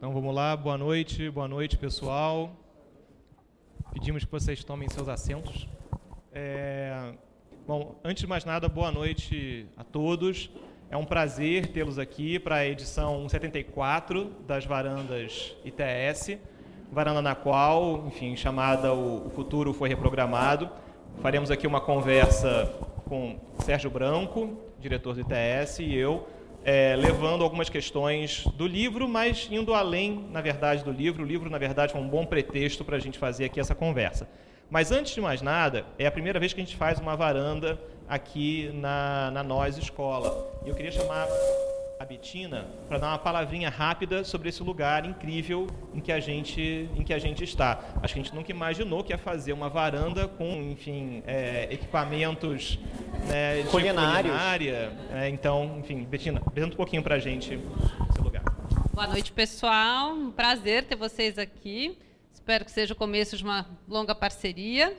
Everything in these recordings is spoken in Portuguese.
Então vamos lá, boa noite, boa noite pessoal. Pedimos que vocês tomem seus assentos. É... Bom, antes de mais nada, boa noite a todos. É um prazer tê-los aqui para a edição 74 das Varandas ITS, varanda na qual, enfim, chamada O Futuro Foi Reprogramado. Faremos aqui uma conversa com Sérgio Branco, diretor do ITS, e eu, é, levando algumas questões do livro, mas indo além, na verdade, do livro. O livro, na verdade, foi um bom pretexto para a gente fazer aqui essa conversa. Mas, antes de mais nada, é a primeira vez que a gente faz uma varanda aqui na, na Nós Escola. E eu queria chamar a Betina para dar uma palavrinha rápida sobre esse lugar incrível em que a gente em que a gente está. Acho que a gente nunca imaginou que ia fazer uma varanda com, enfim, é, equipamentos né, culinários. culinária. É, então, enfim, Betina, apresenta um pouquinho para a gente esse lugar. Boa noite, pessoal. Um prazer ter vocês aqui. Espero que seja o começo de uma longa parceria.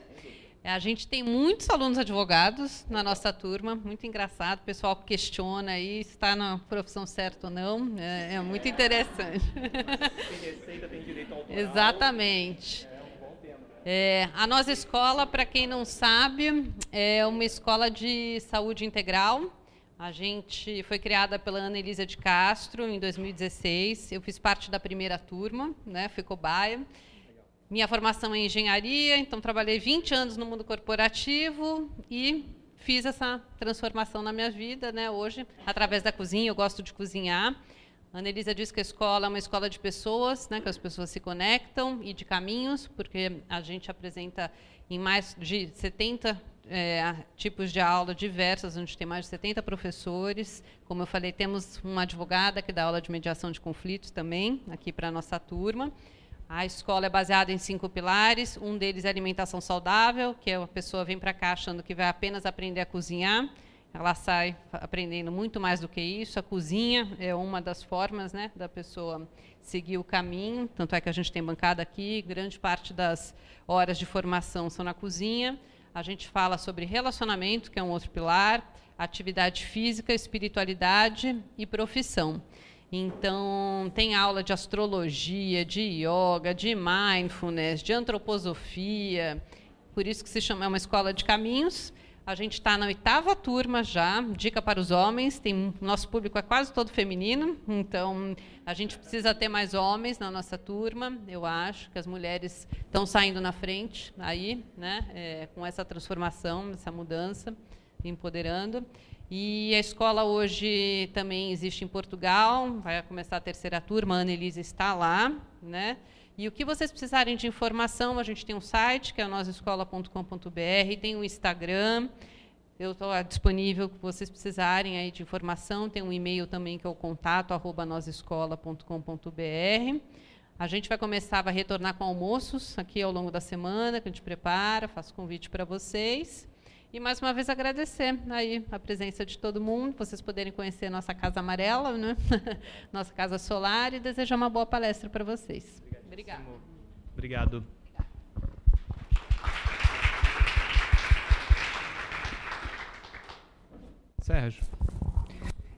A gente tem muitos alunos advogados na nossa turma, muito engraçado. O pessoal questiona aí se está na profissão certa ou não. É, é muito interessante. Tem receita, tem direito autoral. Exatamente. É, a nossa escola, para quem não sabe, é uma escola de saúde integral. A gente foi criada pela Ana Elisa de Castro em 2016. Eu fiz parte da primeira turma, né, fui cobaia. Minha formação é em engenharia, então trabalhei 20 anos no mundo corporativo e fiz essa transformação na minha vida, né? Hoje, através da cozinha, eu gosto de cozinhar. A Ana Elisa diz que a escola é uma escola de pessoas, né, que as pessoas se conectam e de caminhos, porque a gente apresenta em mais de 70 é, tipos de aula diversas, onde tem mais de 70 professores. Como eu falei, temos uma advogada que dá aula de mediação de conflitos também, aqui para a nossa turma. A escola é baseada em cinco pilares. Um deles é alimentação saudável, que a pessoa vem para cá achando que vai apenas aprender a cozinhar. Ela sai aprendendo muito mais do que isso. A cozinha é uma das formas né, da pessoa seguir o caminho. Tanto é que a gente tem bancada aqui, grande parte das horas de formação são na cozinha. A gente fala sobre relacionamento, que é um outro pilar, atividade física, espiritualidade e profissão. Então, tem aula de astrologia, de yoga, de mindfulness, de antroposofia. Por isso que se chama é uma escola de caminhos. A gente está na oitava turma já, dica para os homens. Tem, nosso público é quase todo feminino, então a gente precisa ter mais homens na nossa turma. Eu acho que as mulheres estão saindo na frente aí, né, é, com essa transformação, essa mudança, empoderando. E a escola hoje também existe em Portugal, vai começar a terceira turma, a Ana Elisa está lá. Né? E o que vocês precisarem de informação, a gente tem um site, que é nosescola.com.br, tem um Instagram, eu estou disponível se vocês precisarem aí de informação, tem um e-mail também que é o contato arroba nosescola.com.br. A gente vai começar, vai retornar com almoços aqui ao longo da semana, que a gente prepara, faço convite para vocês. E mais uma vez agradecer aí a presença de todo mundo, vocês poderem conhecer nossa Casa Amarela, né? nossa Casa Solar, e desejar uma boa palestra para vocês. Obrigada. Obrigado. Sérgio.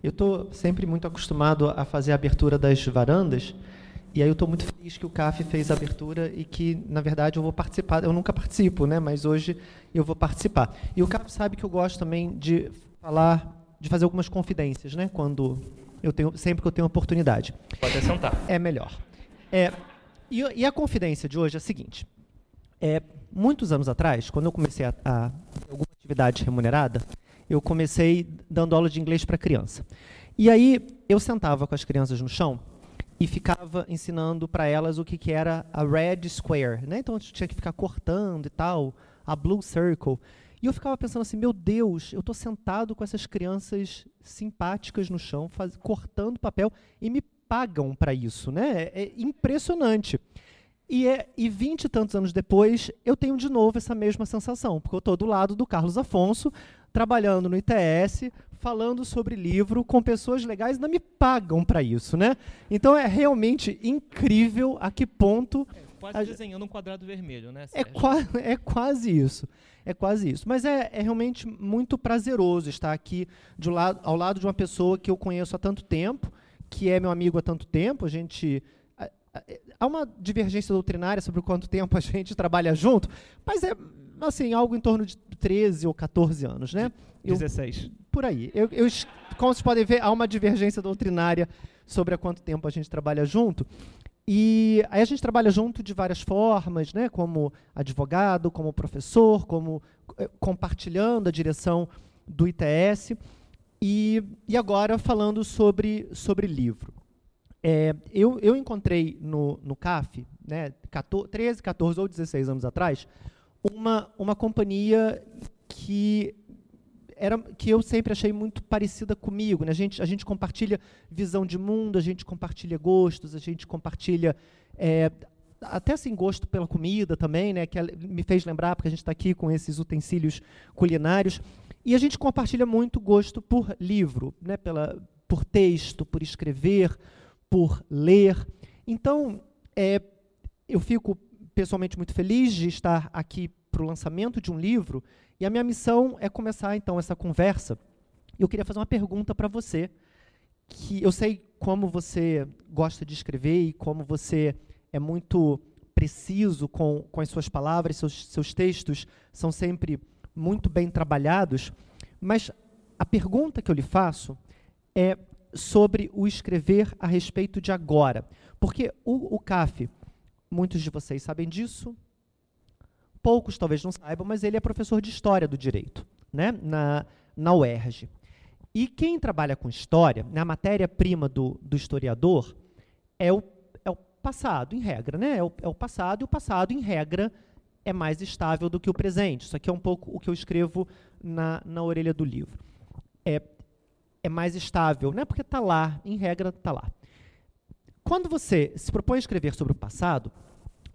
Eu estou sempre muito acostumado a fazer a abertura das varandas, e aí eu estou muito feliz que o CAF fez a abertura e que, na verdade, eu vou participar. Eu nunca participo, né? mas hoje eu vou participar. E o CAF sabe que eu gosto também de falar, de fazer algumas confidências, né? quando eu tenho, sempre que eu tenho oportunidade. Pode sentar. É melhor. É, e, e, a confidência de hoje é a seguinte. É, muitos anos atrás, quando eu comecei a, a alguma atividade remunerada, eu comecei dando aula de inglês para criança. E aí eu sentava com as crianças no chão e ficava ensinando para elas o que, que era a red square, né? Então tinha que ficar cortando e tal, a blue circle. E eu ficava pensando assim, meu Deus, eu estou sentado com essas crianças simpáticas no chão, faz, cortando papel e me pagam para isso, né? É, é impressionante. E, é, e 20 e tantos anos depois, eu tenho de novo essa mesma sensação, porque eu estou do lado do Carlos Afonso, trabalhando no ITS, falando sobre livro com pessoas legais, não me pagam para isso, né? Então é realmente incrível a que ponto. É, quase a... desenhando um quadrado vermelho, né? É, qua é quase isso. É quase isso. Mas é, é realmente muito prazeroso estar aqui de lado, ao lado de uma pessoa que eu conheço há tanto tempo, que é meu amigo há tanto tempo. A gente há uma divergência doutrinária sobre quanto tempo a gente trabalha junto, mas é assim, algo em torno de 13 ou 14 anos, né? 16. Por aí. Eu, eu, como vocês podem ver, há uma divergência doutrinária sobre há quanto tempo a gente trabalha junto. E aí a gente trabalha junto de várias formas, né? Como advogado, como professor, como eh, compartilhando a direção do ITS. E, e agora falando sobre, sobre livro. É, eu, eu encontrei no, no CAF, né, 14, 13, 14 ou 16 anos atrás, uma, uma companhia que era que eu sempre achei muito parecida comigo. Né? A, gente, a gente compartilha visão de mundo, a gente compartilha gostos, a gente compartilha é, até assim gosto pela comida também, né? Que me fez lembrar porque a gente está aqui com esses utensílios culinários e a gente compartilha muito gosto por livro, né? Pela, por texto, por escrever, por ler. Então, é, eu fico pessoalmente muito feliz de estar aqui para o lançamento de um livro e a minha missão é começar então essa conversa. Eu queria fazer uma pergunta para você, que eu sei como você gosta de escrever e como você é muito preciso com, com as suas palavras, seus, seus textos são sempre muito bem trabalhados, mas a pergunta que eu lhe faço é sobre o escrever a respeito de agora. Porque o, o CAF, muitos de vocês sabem disso, poucos talvez não saibam, mas ele é professor de História do Direito, né, na, na UERJ. E quem trabalha com História, na matéria-prima do, do historiador, é o, é o passado, em regra. Né? É, o, é o passado, e o passado, em regra, é mais estável do que o presente. Isso aqui é um pouco o que eu escrevo na, na orelha do livro. É, é mais estável, né? porque está lá, em regra, está lá. Quando você se propõe a escrever sobre o passado,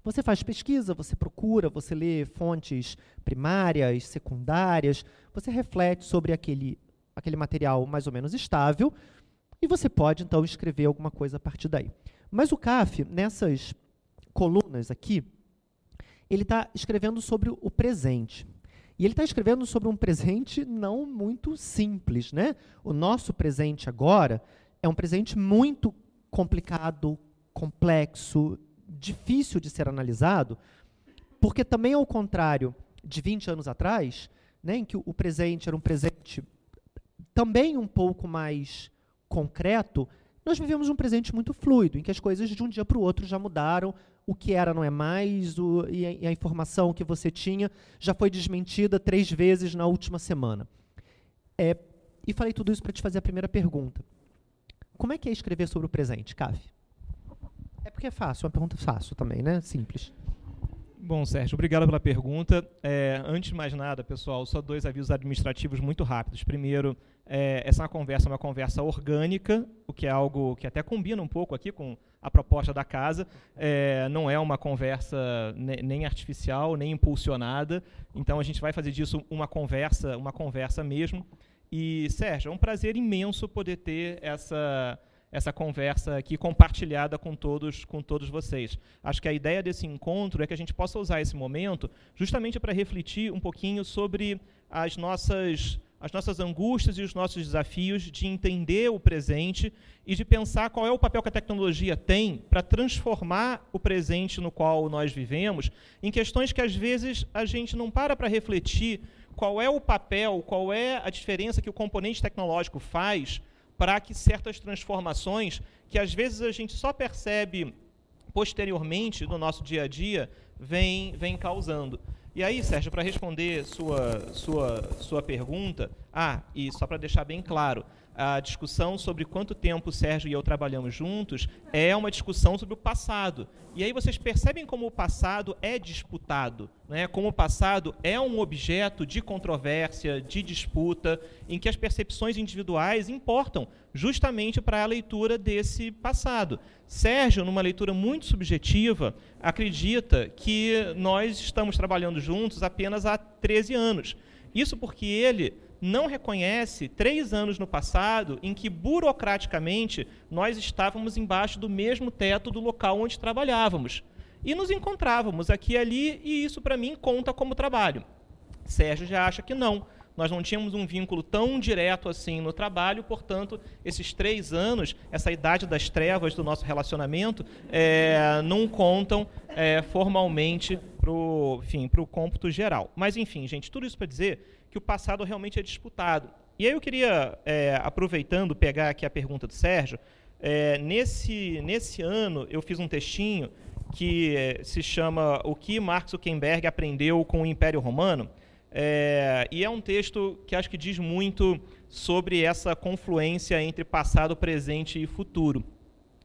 você faz pesquisa, você procura, você lê fontes primárias, secundárias, você reflete sobre aquele, aquele material mais ou menos estável e você pode, então, escrever alguma coisa a partir daí. Mas o CAF, nessas colunas aqui, ele está escrevendo sobre o presente. E ele está escrevendo sobre um presente não muito simples. Né? O nosso presente agora é um presente muito complicado, complexo, difícil de ser analisado, porque também ao contrário de 20 anos atrás, né, em que o presente era um presente também um pouco mais concreto, nós vivemos um presente muito fluido, em que as coisas de um dia para o outro já mudaram, o que era não é mais, o, e, a, e a informação que você tinha já foi desmentida três vezes na última semana. É, e falei tudo isso para te fazer a primeira pergunta. Como é que é escrever sobre o presente, Cave? É porque é fácil, uma pergunta fácil também, né? Simples. Bom, Sérgio, obrigado pela pergunta. É, antes de mais nada, pessoal, só dois avisos administrativos muito rápidos. Primeiro, é, essa é uma conversa, uma conversa orgânica, o que é algo que até combina um pouco aqui com a proposta da casa. É, não é uma conversa nem artificial, nem impulsionada. Então, a gente vai fazer disso uma conversa, uma conversa mesmo. E, Sérgio, é um prazer imenso poder ter essa essa conversa aqui compartilhada com todos, com todos vocês. Acho que a ideia desse encontro é que a gente possa usar esse momento justamente para refletir um pouquinho sobre as nossas as nossas angústias e os nossos desafios de entender o presente e de pensar qual é o papel que a tecnologia tem para transformar o presente no qual nós vivemos em questões que às vezes a gente não para para refletir qual é o papel, qual é a diferença que o componente tecnológico faz para que certas transformações, que às vezes a gente só percebe posteriormente no nosso dia a dia, vem, vem causando. E aí, Sérgio, para responder sua, sua, sua pergunta, ah, e só para deixar bem claro, a discussão sobre quanto tempo o Sérgio e eu trabalhamos juntos é uma discussão sobre o passado. E aí vocês percebem como o passado é disputado, né? como o passado é um objeto de controvérsia, de disputa, em que as percepções individuais importam justamente para a leitura desse passado. Sérgio, numa leitura muito subjetiva, acredita que nós estamos trabalhando juntos apenas há 13 anos. Isso porque ele não reconhece três anos no passado em que, burocraticamente, nós estávamos embaixo do mesmo teto do local onde trabalhávamos. E nos encontrávamos aqui e ali, e isso, para mim, conta como trabalho. Sérgio já acha que não. nós não tínhamos um vínculo tão direto assim no trabalho, portanto, esses três anos, essa idade das trevas do nosso relacionamento, é, não contam é, formalmente para o cômputo geral. Mas, enfim, gente, tudo isso para dizer que o passado realmente é disputado. E aí eu queria, é, aproveitando, pegar aqui a pergunta do Sérgio, é, nesse, nesse ano eu fiz um textinho que é, se chama O que Marx Zuckerberg aprendeu com o Império Romano. É, e é um texto que acho que diz muito sobre essa confluência entre passado, presente e futuro.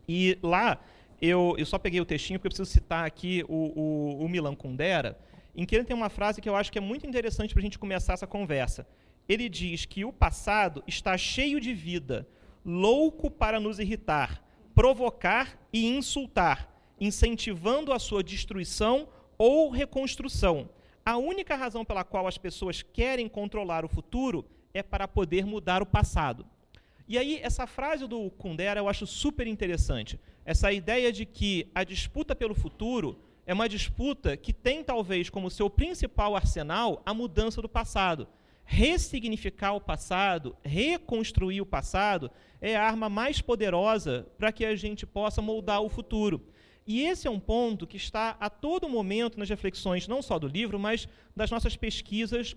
E lá, eu, eu só peguei o textinho porque eu preciso citar aqui o, o, o Milan Kundera, em que ele tem uma frase que eu acho que é muito interessante para a gente começar essa conversa. Ele diz que o passado está cheio de vida, louco para nos irritar, provocar e insultar, incentivando a sua destruição ou reconstrução. A única razão pela qual as pessoas querem controlar o futuro é para poder mudar o passado. E aí, essa frase do Kundera eu acho super interessante. Essa ideia de que a disputa pelo futuro é uma disputa que tem, talvez, como seu principal arsenal a mudança do passado. Ressignificar o passado, reconstruir o passado, é a arma mais poderosa para que a gente possa moldar o futuro. E esse é um ponto que está a todo momento nas reflexões, não só do livro, mas das nossas pesquisas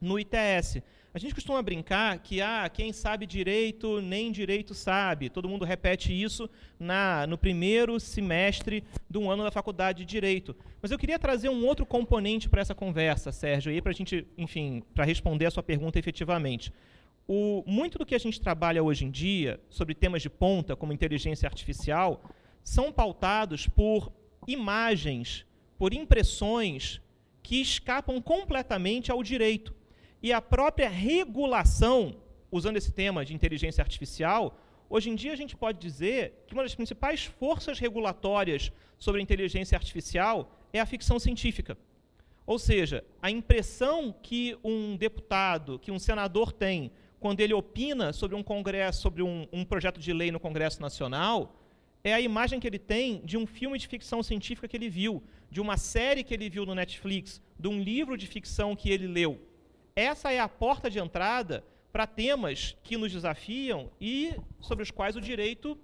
no ITS. A gente costuma brincar que ah, quem sabe direito nem direito sabe. Todo mundo repete isso na, no primeiro semestre do ano da faculdade de direito. Mas eu queria trazer um outro componente para essa conversa, Sérgio, para a gente, enfim, para responder a sua pergunta efetivamente. O, muito do que a gente trabalha hoje em dia sobre temas de ponta, como inteligência artificial, são pautados por imagens, por impressões que escapam completamente ao direito. E a própria regulação, usando esse tema de inteligência artificial, hoje em dia a gente pode dizer que uma das principais forças regulatórias sobre a inteligência artificial é a ficção científica. Ou seja, a impressão que um deputado, que um senador tem quando ele opina sobre um congresso, sobre um, um projeto de lei no Congresso Nacional, é a imagem que ele tem de um filme de ficção científica que ele viu, de uma série que ele viu no Netflix, de um livro de ficção que ele leu. Essa é a porta de entrada para temas que nos desafiam e sobre os quais o direito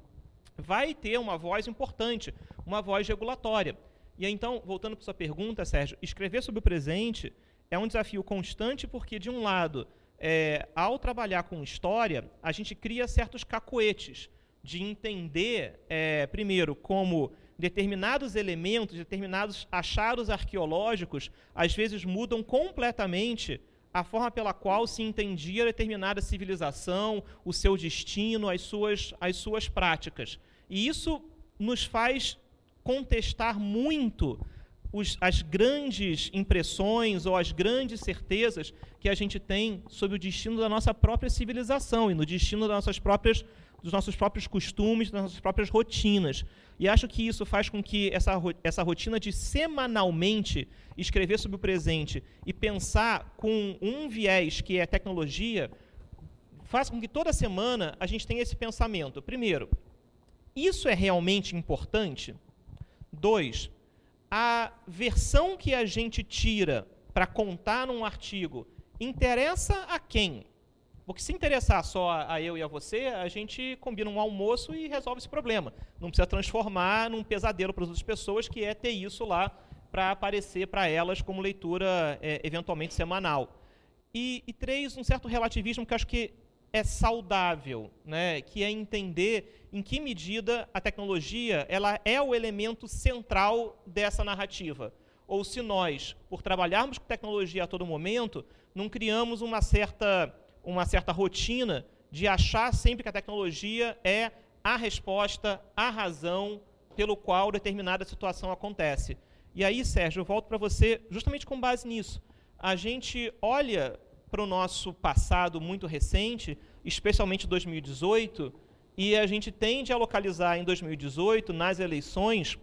vai ter uma voz importante, uma voz regulatória. E então, voltando para sua pergunta, Sérgio, escrever sobre o presente é um desafio constante porque, de um lado, é, ao trabalhar com história, a gente cria certos cacoetes de entender, é, primeiro, como determinados elementos, determinados achados arqueológicos, às vezes mudam completamente a forma pela qual se entendia determinada civilização, o seu destino, as suas, as suas práticas. E isso nos faz contestar muito os, as grandes impressões ou as grandes certezas que a gente tem sobre o destino da nossa própria civilização e no destino das nossas próprias dos nossos próprios costumes, das nossas próprias rotinas. E acho que isso faz com que essa, essa rotina de semanalmente escrever sobre o presente e pensar com um viés que é tecnologia, faça com que toda semana a gente tenha esse pensamento. Primeiro, isso é realmente importante? Dois, a versão que a gente tira para contar num artigo interessa a quem? Porque se interessar só a, eu e a você, a gente combina um almoço e resolve esse problema. Não precisa transformar num pesadelo para as outras pessoas, que é ter isso lá para aparecer para elas como leitura é, eventualmente semanal. E, e, três, um certo relativismo que acho que é saudável, né? que é entender em que medida a tecnologia ela é o elemento central dessa narrativa. Ou se nós, por trabalharmos com tecnologia a todo momento, não criamos uma certa uma certa rotina de achar sempre que a tecnologia é a resposta, a razão pelo qual determinada situação acontece. E aí, Sérgio, eu volto para você justamente com base nisso. A gente olha para o nosso passado muito recente, especialmente 2018, e a gente tende a localizar em 2018, nas eleições,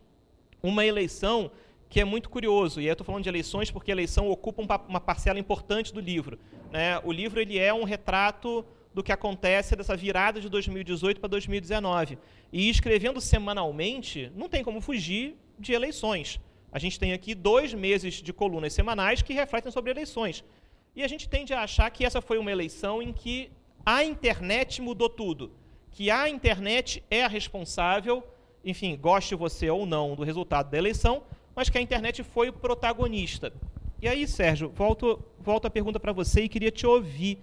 uma eleição que é muito curioso. E eu estou falando de eleições porque a eleição ocupa uma parcela importante do livro. Né? O livro ele é um retrato do que acontece dessa virada de 2018 para 2019. E escrevendo semanalmente, não tem como fugir de eleições. A gente tem aqui dois meses de colunas semanais que refletem sobre eleições. E a gente tende a achar que essa foi uma eleição em que a internet mudou tudo, que a internet é a responsável, enfim, goste você ou não do resultado da eleição, mas que a internet foi o protagonista. E aí, Sérgio, volto, volto a pergunta para você e queria te ouvir.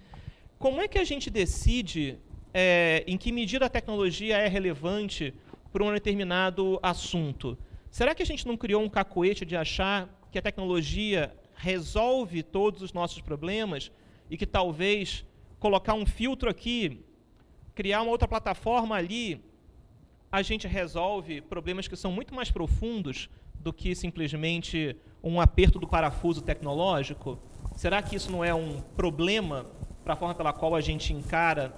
Como é que a gente decide é, em que medida a tecnologia é relevante para um determinado assunto? Será que a gente não criou um cacoete de achar que a tecnologia resolve todos os nossos problemas e que talvez colocar um filtro aqui, criar uma outra plataforma ali, a gente resolve problemas que são muito mais profundos do que simplesmente um aperto do parafuso tecnológico? Será que isso não é um problema para a forma pela qual a gente encara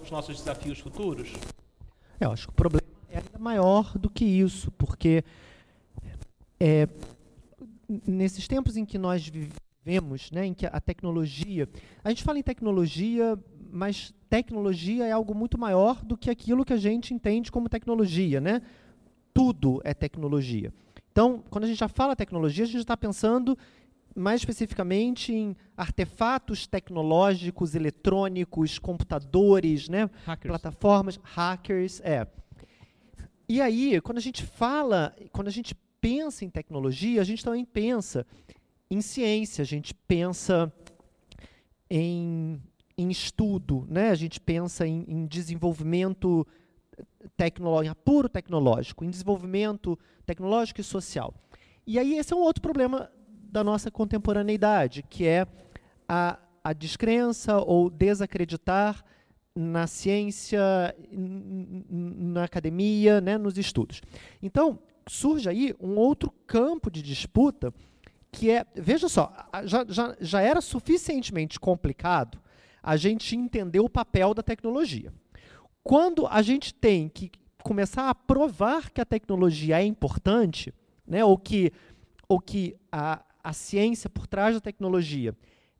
os nossos desafios futuros? Eu acho que o problema é ainda maior do que isso, porque é, nesses tempos em que nós vivemos, né, em que a tecnologia, a gente fala em tecnologia, mas tecnologia é algo muito maior do que aquilo que a gente entende como tecnologia, né? Tudo é tecnologia. Então, quando a gente já fala tecnologia, a gente está pensando mais especificamente em artefatos tecnológicos, eletrônicos, computadores, né? Hackers. plataformas, hackers, é. E aí, quando a gente fala, quando a gente pensa em tecnologia, a gente também pensa em ciência, a gente pensa em, em estudo, né? a gente pensa em, em desenvolvimento tecnológico, puro tecnológico, em desenvolvimento tecnológico e social. E aí esse é um outro problema da nossa contemporaneidade, que é a, a descrença ou desacreditar na ciência, na academia, né, nos estudos. Então, surge aí um outro campo de disputa que é, veja só, já, já, já era suficientemente complicado a gente entender o papel da tecnologia. Quando a gente tem que começar a provar que a tecnologia é importante, né, ou que, ou que a, a ciência por trás da tecnologia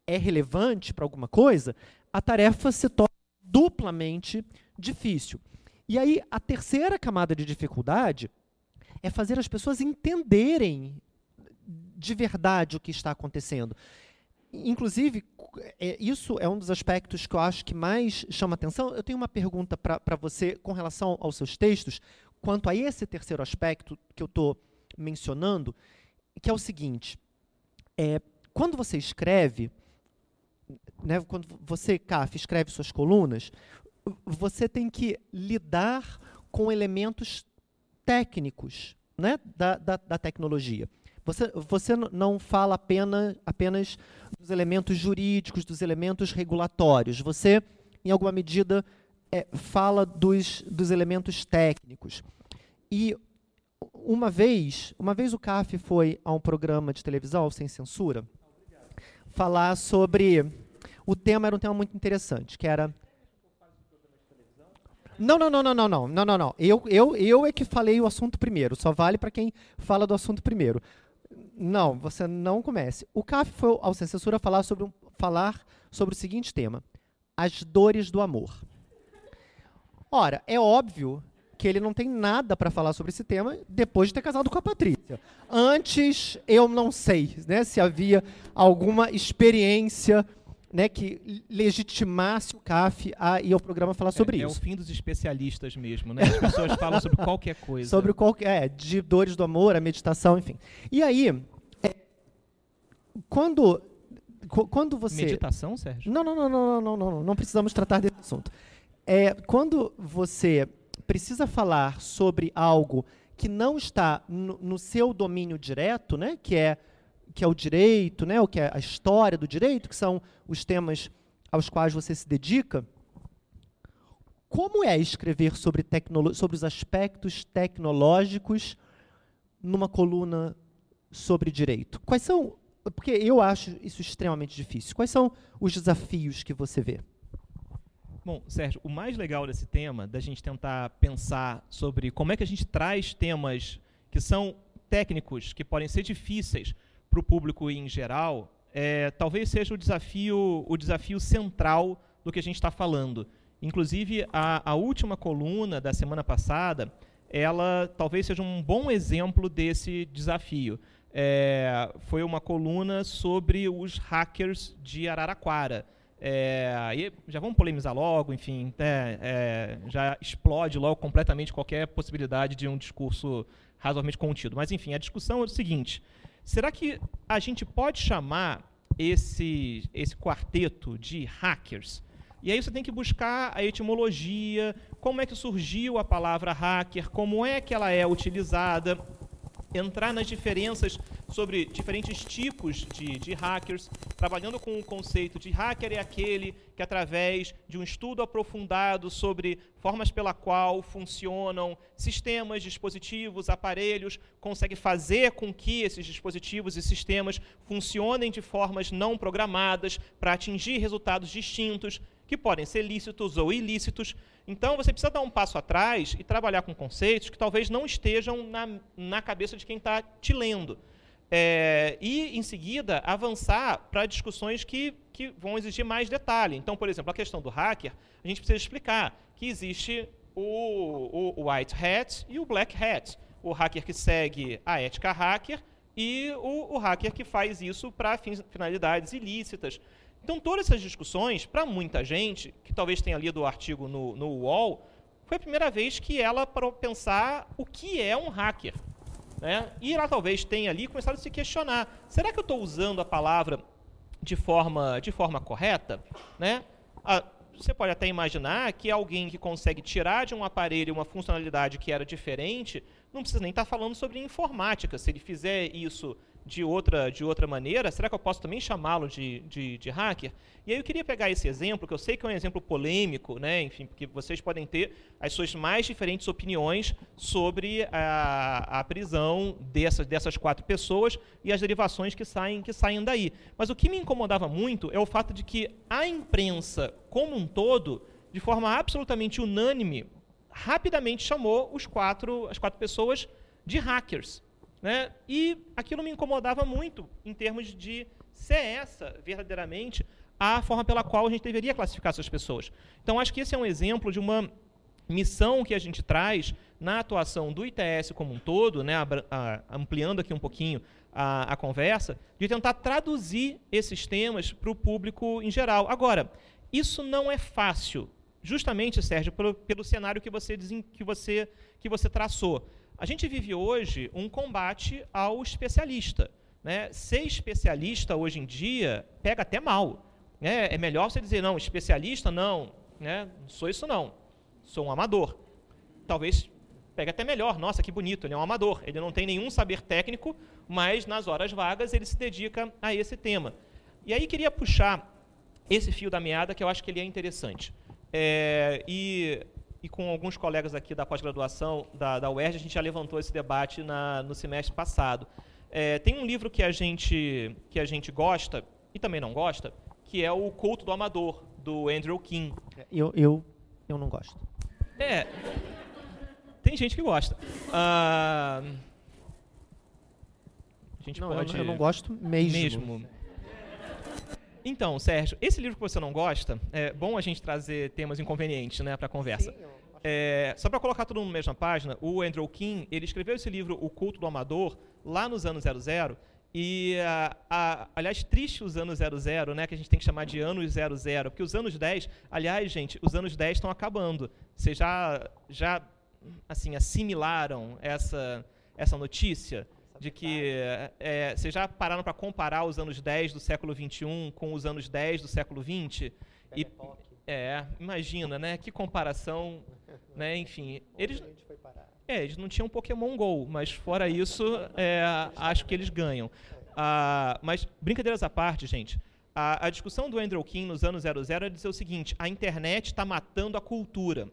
é relevante para alguma coisa, a tarefa se torna duplamente difícil. E aí, a terceira camada de dificuldade é fazer as pessoas entenderem de verdade o que está acontecendo. Inclusive, é, isso é um dos aspectos que eu acho que mais chama atenção. Eu tenho uma pergunta para você com relação aos seus textos, quanto a esse terceiro aspecto que eu estou mencionando, que é o seguinte: é, quando você escreve, né, quando você, CAF, escreve suas colunas, você tem que lidar com elementos técnicos né, da, da, da tecnologia. Você, você não fala apenas, apenas dos elementos jurídicos, dos elementos regulatórios. Você, em alguma medida, é, fala dos, dos elementos técnicos. E uma vez, uma vez o CAF foi a um programa de televisão, sem censura, falar sobre. O tema era um tema muito interessante, que era. Não, não, não, não, não, não, não, não, Eu, eu, eu é que falei o assunto primeiro. Só vale para quem fala do assunto primeiro. Não, você não comece. O CAF foi ao Censura falar sobre, falar sobre o seguinte tema: as dores do amor. Ora, é óbvio que ele não tem nada para falar sobre esse tema depois de ter casado com a Patrícia. Antes, eu não sei né, se havia alguma experiência né, que legitimasse o CAF a ir ao programa falar sobre é, isso. É o fim dos especialistas mesmo, né? As pessoas falam sobre qualquer coisa. Sobre qualquer, é, de dores do amor, a meditação, enfim. E aí, é, quando quando você meditação, Sérgio? Não, não, não, não, não, não, não, não precisamos tratar desse assunto. É, quando você precisa falar sobre algo que não está no, no seu domínio direto, né, que é que é o direito, né, o que é a história do direito, que são os temas aos quais você se dedica, como é escrever sobre, sobre os aspectos tecnológicos numa coluna sobre direito? Quais são, porque eu acho isso extremamente difícil, quais são os desafios que você vê? Bom, Sérgio, o mais legal desse tema, da gente tentar pensar sobre como é que a gente traz temas que são técnicos, que podem ser difíceis, para o público em geral, é, talvez seja o desafio, o desafio central do que a gente está falando. Inclusive, a, a, última coluna da semana passada ela talvez seja um bom exemplo desse desafio. É, foi uma coluna sobre os hackers de Araraquara. É, aí já vamos polemizar logo, enfim, né, é, já explode logo completamente qualquer possibilidade de um discurso razoavelmente contido. Mas, enfim, a discussão é o seguinte: será que a gente pode chamar esse, esse quarteto de hackers? E aí você tem que buscar a etimologia, como é que surgiu a palavra hacker, como é que ela é utilizada, entrar nas diferenças sobre diferentes tipos de, de, hackers, trabalhando com o conceito de hacker é aquele que, através de um estudo aprofundado sobre formas pela qual funcionam sistemas, dispositivos, aparelhos, consegue fazer com que esses dispositivos e sistemas funcionem de formas não programadas para atingir resultados distintos, que podem ser lícitos ou ilícitos. Então, você precisa dar um passo atrás e trabalhar com conceitos que talvez não estejam na, na cabeça de quem está te lendo. É, e, em seguida, avançar para discussões que, que vão exigir mais detalhe. Então, por exemplo, a questão do hacker, a gente precisa explicar que existe o, o white hat e o black hat. O hacker que segue a ética hacker e o, o hacker que faz isso para finalidades ilícitas. Então, todas essas discussões, para muita gente, que talvez tenha lido o artigo no, no UOL, foi a primeira vez que ela parou pensar o que é um hacker. Né? E ela talvez tenha ali começado a se questionar: será que eu estou usando a palavra de forma, de forma correta? Né? Ah, você pode até imaginar que alguém que consegue tirar de um aparelho uma funcionalidade que era diferente, não precisa nem estar tá falando sobre informática. Se ele fizer isso de outra, de outra maneira, será que eu posso também chamá-lo de, de, de, hacker? E aí eu queria pegar esse exemplo, que eu sei que é um exemplo polêmico, né? enfim, porque vocês podem ter as suas mais diferentes opiniões sobre a, a prisão dessas, dessas quatro pessoas e as derivações que saem, que saem daí. Mas o que me incomodava muito é o fato de que a imprensa, como um todo, de forma absolutamente unânime, rapidamente chamou os quatro, as quatro pessoas de hackers. Né? E aquilo me incomodava muito em termos de ser essa verdadeiramente a forma pela qual a gente deveria classificar essas pessoas. Então, acho que esse é um exemplo de uma missão que a gente traz na atuação do ITS como um todo, né, ampliando aqui um pouquinho a, a conversa, de tentar traduzir esses temas para o público em geral. Agora, isso não é fácil, justamente, Sérgio, pelo, pelo cenário que você, que, você, que você traçou. A gente vive hoje um combate ao especialista. Né? Ser especialista hoje em dia pega até mal. Né? É melhor você dizer, não, especialista não, né? não sou isso não, sou um amador. Talvez pegue até melhor, nossa, que bonito, ele é um amador, ele não tem nenhum saber técnico, mas nas horas vagas ele se dedica a esse tema. E aí queria puxar esse fio da meada que eu acho que ele é interessante. É, e e com alguns colegas aqui da pós-graduação da, da UERJ, a gente já levantou esse debate na, no semestre passado. É, tem um livro que a, gente, que a gente gosta, e também não gosta, que é o Culto do Amador, do Andrew King. Eu, eu, eu não gosto. É, tem gente que gosta. Ah, a gente não, pode... eu não gosto mesmo. mesmo. Então, Sérgio, esse livro que você não gosta, é bom a gente trazer temas inconvenientes né, para a conversa. É, só para colocar tudo na mesma página, o Andrew King ele escreveu esse livro, O Culto do Amador, lá nos anos 00, e, a, a, aliás, triste os anos 00, né, que a gente tem que chamar de anos 00, porque os anos 10, aliás, gente, os anos 10 estão acabando. Vocês já, já assim, assimilaram essa, essa notícia? De que é, vocês já pararam para comparar os anos 10 do século 21 com os anos 10 do século 20? E, é, imagina, né? Que comparação, né? Enfim, eles é, eles não tinham Pokémon Go, mas fora isso, é, acho que eles ganham. Ah, mas brincadeiras à parte, gente. A, a, discussão do Andrew King nos anos 00 era dizer o seguinte: a internet está matando a cultura.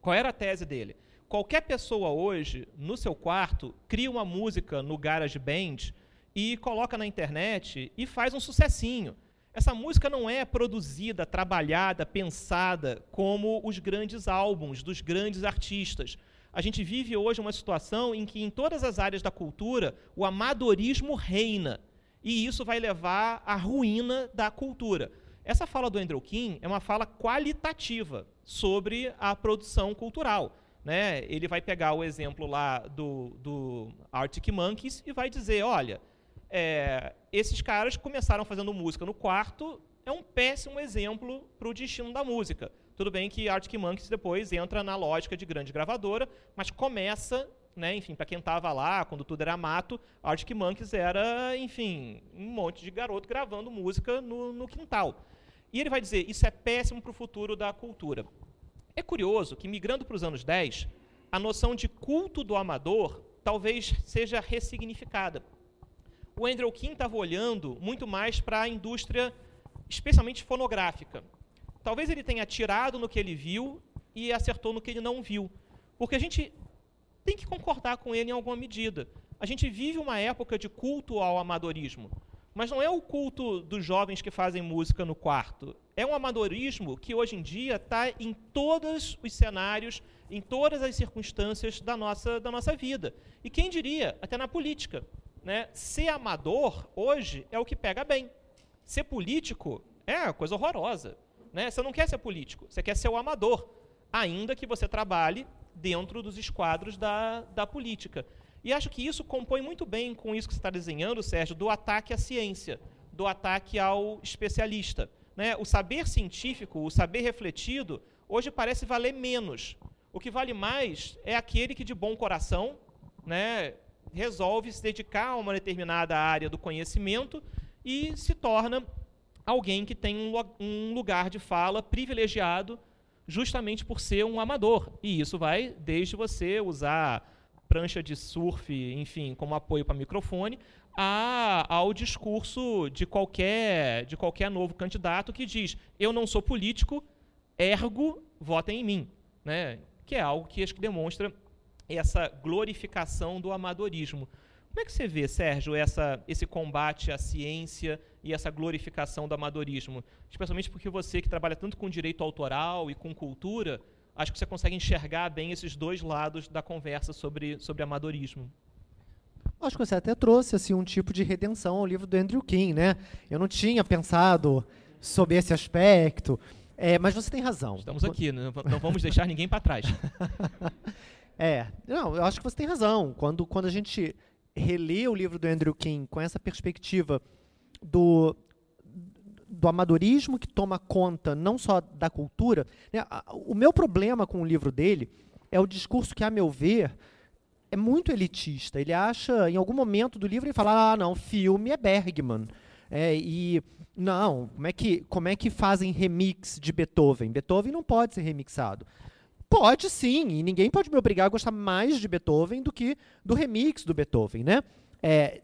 Qual era a tese dele? Qualquer pessoa hoje, no seu quarto, cria uma música no GarageBand e coloca na internet e faz um sucessinho. Essa música não é produzida, trabalhada, pensada como os grandes álbuns dos grandes artistas. A gente vive hoje uma situação em que, em todas as áreas da cultura, o amadorismo reina. E isso vai levar à ruína da cultura. Essa fala do Andrew King é uma fala qualitativa sobre a produção cultural. Né, ele vai pegar o exemplo lá do, do Arctic Monkeys e vai dizer, olha, é, esses caras começaram fazendo música no quarto, é um péssimo exemplo para o destino da música. Tudo bem que Arctic Monkeys depois entra na lógica de grande gravadora, mas começa, né, enfim, para quem estava lá, quando tudo era mato, Arctic Monkeys era, enfim, um monte de garoto gravando música no, no quintal. E ele vai dizer, isso é péssimo para o futuro da cultura. É curioso que, migrando para os anos 10, a noção de culto do amador talvez seja ressignificada. O Andrew King estava olhando muito mais para a indústria, especialmente fonográfica. Talvez ele tenha tirado no que ele viu e acertou no que ele não viu. Porque a gente tem que concordar com ele em alguma medida. A gente vive uma época de culto ao amadorismo. Mas não é o culto dos jovens que fazem música no quarto. É um amadorismo que hoje em dia está em todos os cenários, em todas as circunstâncias da nossa, da nossa vida. E quem diria, até na política. Né? Ser amador, hoje, é o que pega bem. Ser político é coisa horrorosa. Né? Você não quer ser político, você quer ser o amador, ainda que você trabalhe dentro dos esquadros da, da política. E acho que isso compõe muito bem com isso que você está desenhando, Sérgio, do ataque à ciência, do ataque ao especialista. Né? O saber científico, o saber refletido, hoje parece valer menos. O que vale mais é aquele que, de bom coração, né, resolve se dedicar a uma determinada área do conhecimento e se torna alguém que tem um lugar de fala privilegiado justamente por ser um amador. E isso vai desde você usar prancha de surf, enfim, como apoio para microfone, a, ao discurso de qualquer, de qualquer novo candidato que diz: eu não sou político, ergo, votem em mim. Né? Que é algo que acho que demonstra essa glorificação do amadorismo. Como é que você vê, Sérgio, essa, esse combate à ciência e essa glorificação do amadorismo? Especialmente porque você que trabalha tanto com direito autoral e com cultura, acho que você consegue enxergar bem esses dois lados da conversa sobre, sobre amadorismo. Acho que você até trouxe assim um tipo de redenção ao livro do Andrew King, né? Eu não tinha pensado sobre esse aspecto, é, mas você tem razão. Estamos aqui, não vamos deixar ninguém para trás. é, não, eu acho que você tem razão. Quando, quando a gente relê o livro do Andrew King com essa perspectiva do, do amadorismo que toma conta não só da cultura. Né? O meu problema com o livro dele é o discurso que, a meu ver, é muito elitista. Ele acha, em algum momento do livro, ele fala: ah, não, filme é Bergman. É, e não, como é, que, como é que fazem remix de Beethoven? Beethoven não pode ser remixado. Pode sim, e ninguém pode me obrigar a gostar mais de Beethoven do que do remix do Beethoven, né? É,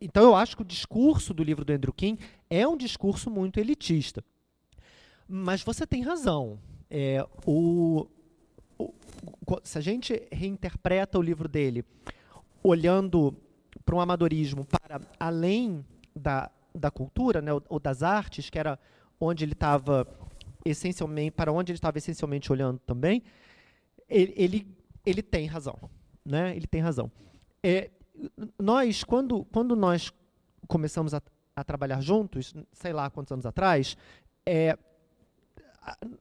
então eu acho que o discurso do livro do Andrew King é um discurso muito elitista. Mas você tem razão. É, o, o, se a gente reinterpreta o livro dele olhando para um amadorismo para além da, da cultura, né, ou, ou das artes, que era onde ele estava essencialmente, para onde ele estava essencialmente olhando também, ele, ele, ele tem razão, né? Ele tem razão. É, nós, quando, quando nós começamos a, a trabalhar juntos, sei lá quantos anos atrás, é,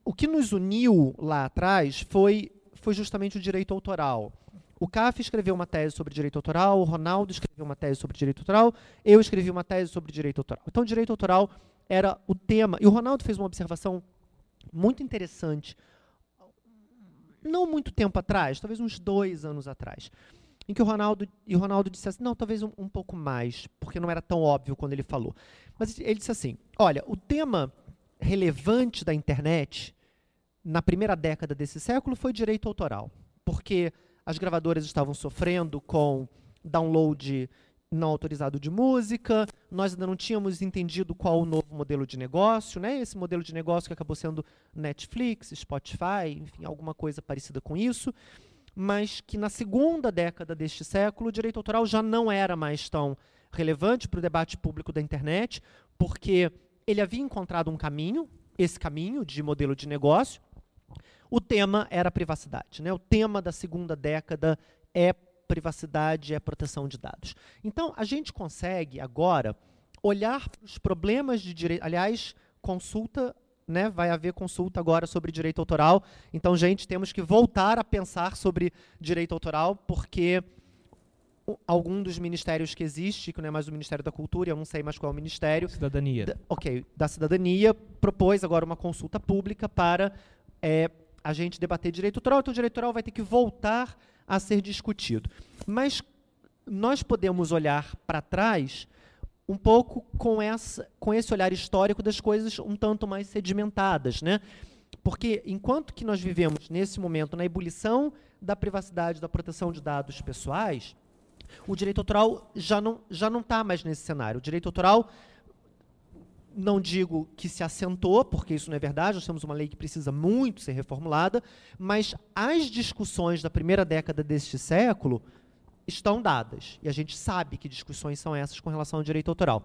o que nos uniu lá atrás foi, foi justamente o direito autoral. O CAF escreveu uma tese sobre direito autoral, o Ronaldo escreveu uma tese sobre direito autoral, eu escrevi uma tese sobre direito autoral. Então, direito autoral era o tema. E o Ronaldo fez uma observação muito interessante, não muito tempo atrás, talvez uns dois anos atrás em que o Ronaldo e o Ronaldo disse assim, não, talvez um, um, pouco mais, porque não era tão óbvio quando ele falou. Mas ele disse assim: olha, o tema relevante da internet na primeira década desse século foi direito autoral, porque as gravadoras estavam sofrendo com download não autorizado de música, nós ainda não tínhamos entendido qual o novo modelo de negócio, né? Esse modelo de negócio que acabou sendo Netflix, Spotify, enfim, alguma coisa parecida com isso mas que na segunda década deste século o direito autoral já não era mais tão relevante para o debate público da internet, porque ele havia encontrado um caminho, esse caminho de modelo de negócio. O tema era privacidade. Né? O tema da segunda década é privacidade, é proteção de dados. Então, a gente consegue agora olhar para os problemas de direito. Aliás, consulta né, vai haver consulta agora sobre direito autoral. Então, gente, temos que voltar a pensar sobre direito autoral, porque algum dos ministérios que existe, que não é mais o Ministério da Cultura, eu não sei mais qual é o ministério. Cidadania. Da, ok, da cidadania, propôs agora uma consulta pública para é, a gente debater direito autoral. Então, o direito autoral vai ter que voltar a ser discutido. Mas nós podemos olhar para trás um pouco com, essa, com esse olhar histórico das coisas um tanto mais sedimentadas, né? Porque enquanto que nós vivemos nesse momento na ebulição da privacidade, da proteção de dados pessoais, o direito autoral já não já não está mais nesse cenário. O direito autoral não digo que se assentou, porque isso não é verdade, nós temos uma lei que precisa muito ser reformulada, mas as discussões da primeira década deste século estão dadas. E a gente sabe que discussões são essas com relação ao direito autoral.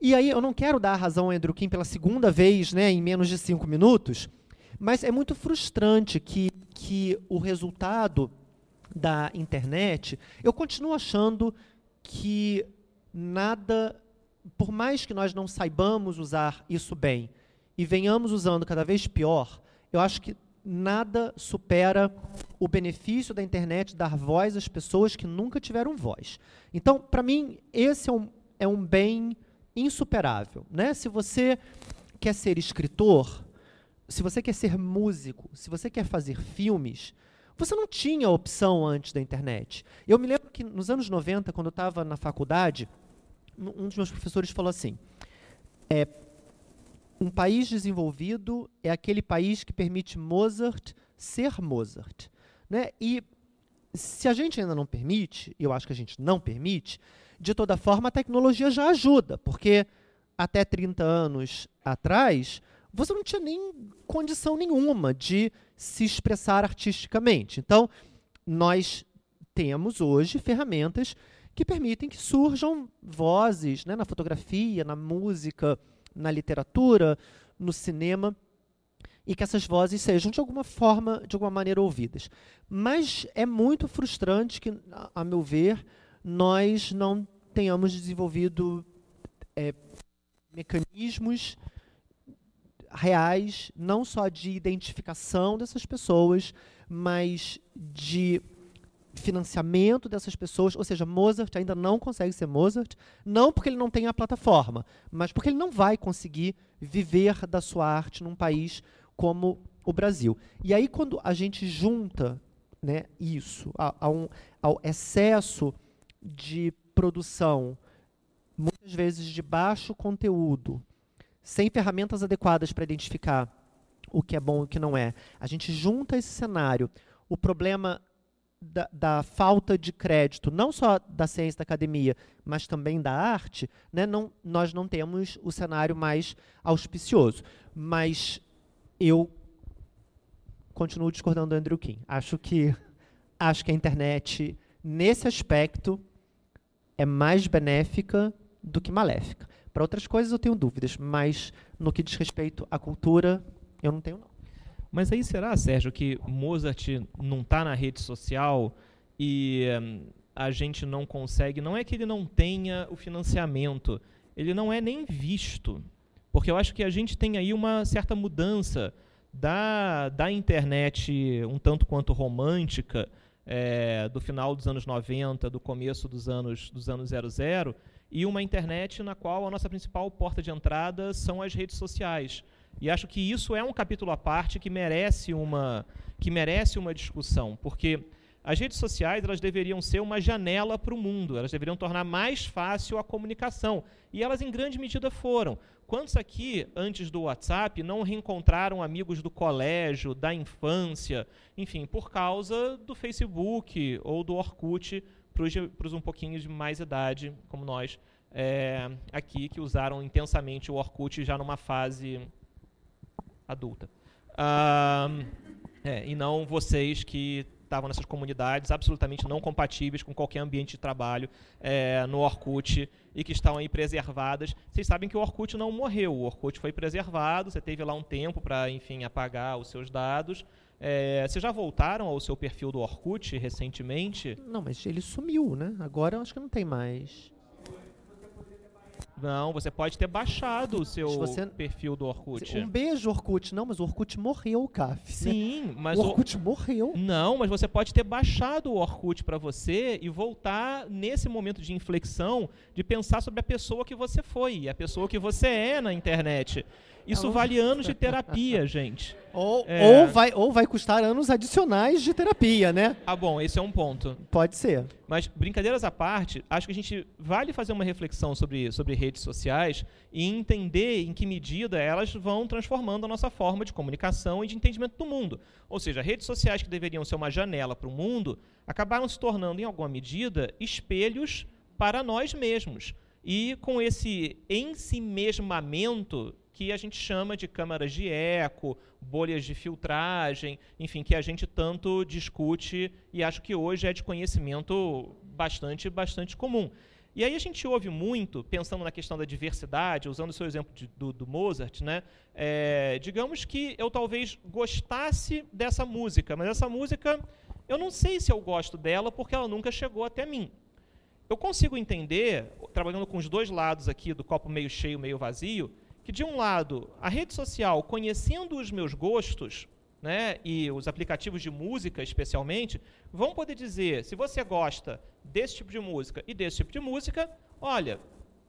E aí eu não quero dar a razão ao Andrew Kim pela segunda vez, né, em menos de cinco minutos, mas é muito frustrante que, que o resultado da internet, eu continuo achando que nada, por mais que nós não saibamos usar isso bem e venhamos usando cada vez pior, eu acho que nada supera o benefício da internet dar voz às pessoas que nunca tiveram voz. Então, para mim, esse é um, é um bem insuperável. Né? Se você quer ser escritor, se você quer ser músico, se você quer fazer filmes, você não tinha opção antes da internet. Eu me lembro que nos anos 90, quando eu estava na faculdade, um dos meus professores falou assim: é, um país desenvolvido é aquele país que permite Mozart ser Mozart. Né? E se a gente ainda não permite, eu acho que a gente não permite, de toda forma a tecnologia já ajuda, porque até 30 anos atrás, você não tinha nem condição nenhuma de se expressar artisticamente. Então, nós temos hoje ferramentas que permitem que surjam vozes né, na fotografia, na música, na literatura, no cinema, e que essas vozes sejam de alguma forma, de alguma maneira ouvidas. Mas é muito frustrante que, a meu ver, nós não tenhamos desenvolvido é, mecanismos reais, não só de identificação dessas pessoas, mas de financiamento dessas pessoas, ou seja, Mozart ainda não consegue ser Mozart, não porque ele não tem a plataforma, mas porque ele não vai conseguir viver da sua arte num país como o Brasil. E aí quando a gente junta né, isso a, a um, ao excesso de produção, muitas vezes de baixo conteúdo, sem ferramentas adequadas para identificar o que é bom e o que não é, a gente junta esse cenário, o problema da, da, falta de crédito, não só da ciência da academia, mas também da arte, né, não, nós não temos o cenário mais auspicioso. Mas eu continuo discordando do Andrew Kim. Acho que, acho que a internet, nesse aspecto, é mais benéfica do que maléfica. Para outras coisas eu tenho dúvidas, mas no que diz respeito à cultura, eu não tenho não. Mas aí será, Sérgio, que Mozart não está na rede social e hum, a gente não consegue. Não é que ele não tenha o financiamento, ele não é nem visto. Porque eu acho que a gente tem aí uma certa mudança da, da internet um tanto quanto romântica, é, do final dos anos 90, do começo dos anos, dos anos 00, e uma internet na qual a nossa principal porta de entrada são as redes sociais. E acho que isso é um capítulo à parte que merece uma, que merece uma discussão, porque as redes sociais elas deveriam ser uma janela para o mundo, elas deveriam tornar mais fácil a comunicação. E elas, em grande medida, foram. Quantos aqui, antes do WhatsApp, não reencontraram amigos do colégio, da infância, enfim, por causa do Facebook ou do Orkut, para os um pouquinho de mais idade, como nós é, aqui, que usaram intensamente o Orkut já numa fase adulta. Ah, é, e não vocês que estavam nessas comunidades absolutamente não compatíveis com qualquer ambiente de trabalho é, no Orkut e que estão aí preservadas. Vocês sabem que o Orkut não morreu, o Orkut foi preservado, você teve lá um tempo para, enfim, apagar os seus dados. É, vocês já voltaram ao seu perfil do Orkut recentemente? Não, mas ele sumiu, né? Agora eu acho que não tem mais. Não, você pode ter baixado o seu você- perfil do Orkut. Um beijo, Orkut. Não, mas o Orkut morreu, CAF. Sim, mas o o- Orkut morreu. Não, mas você pode ter baixado o Orkut para você e voltar nesse momento de inflexão de pensar sobre a pessoa que você foi, a pessoa que você é na internet. Isso vale anos de terapia, gente. Ou, É. ou, vai, ou vai custar anos adicionais de terapia, né? Ah, bom, esse é um ponto. Pode ser. Mas, brincadeiras à parte, acho que a gente vale fazer uma reflexão sobre, sobre redes sociais e entender em que medida elas vão transformando a nossa forma de comunicação e de entendimento do mundo. Ou seja, redes sociais que deveriam ser uma janela para o mundo acabaram se tornando, em alguma medida, espelhos para nós mesmos. E com esse ensimesmamento que a gente chama de câmaras de eco, bolhas de filtragem, enfim, que a gente tanto discute e acho que hoje é de conhecimento bastante, bastante comum. E aí a gente ouve muito, pensando na questão da diversidade, usando o seu exemplo de- do, do Mozart, né? É, digamos que eu talvez gostasse dessa música, mas essa música eu não sei se eu gosto dela porque ela nunca chegou até mim. Eu consigo entender, trabalhando com os dois lados aqui do copo meio cheio, meio vazio, que de um lado, a rede social, conhecendo os meus gostos, né, e os aplicativos de música especialmente, vão poder dizer, se você gosta desse tipo de música e desse tipo de música, olha,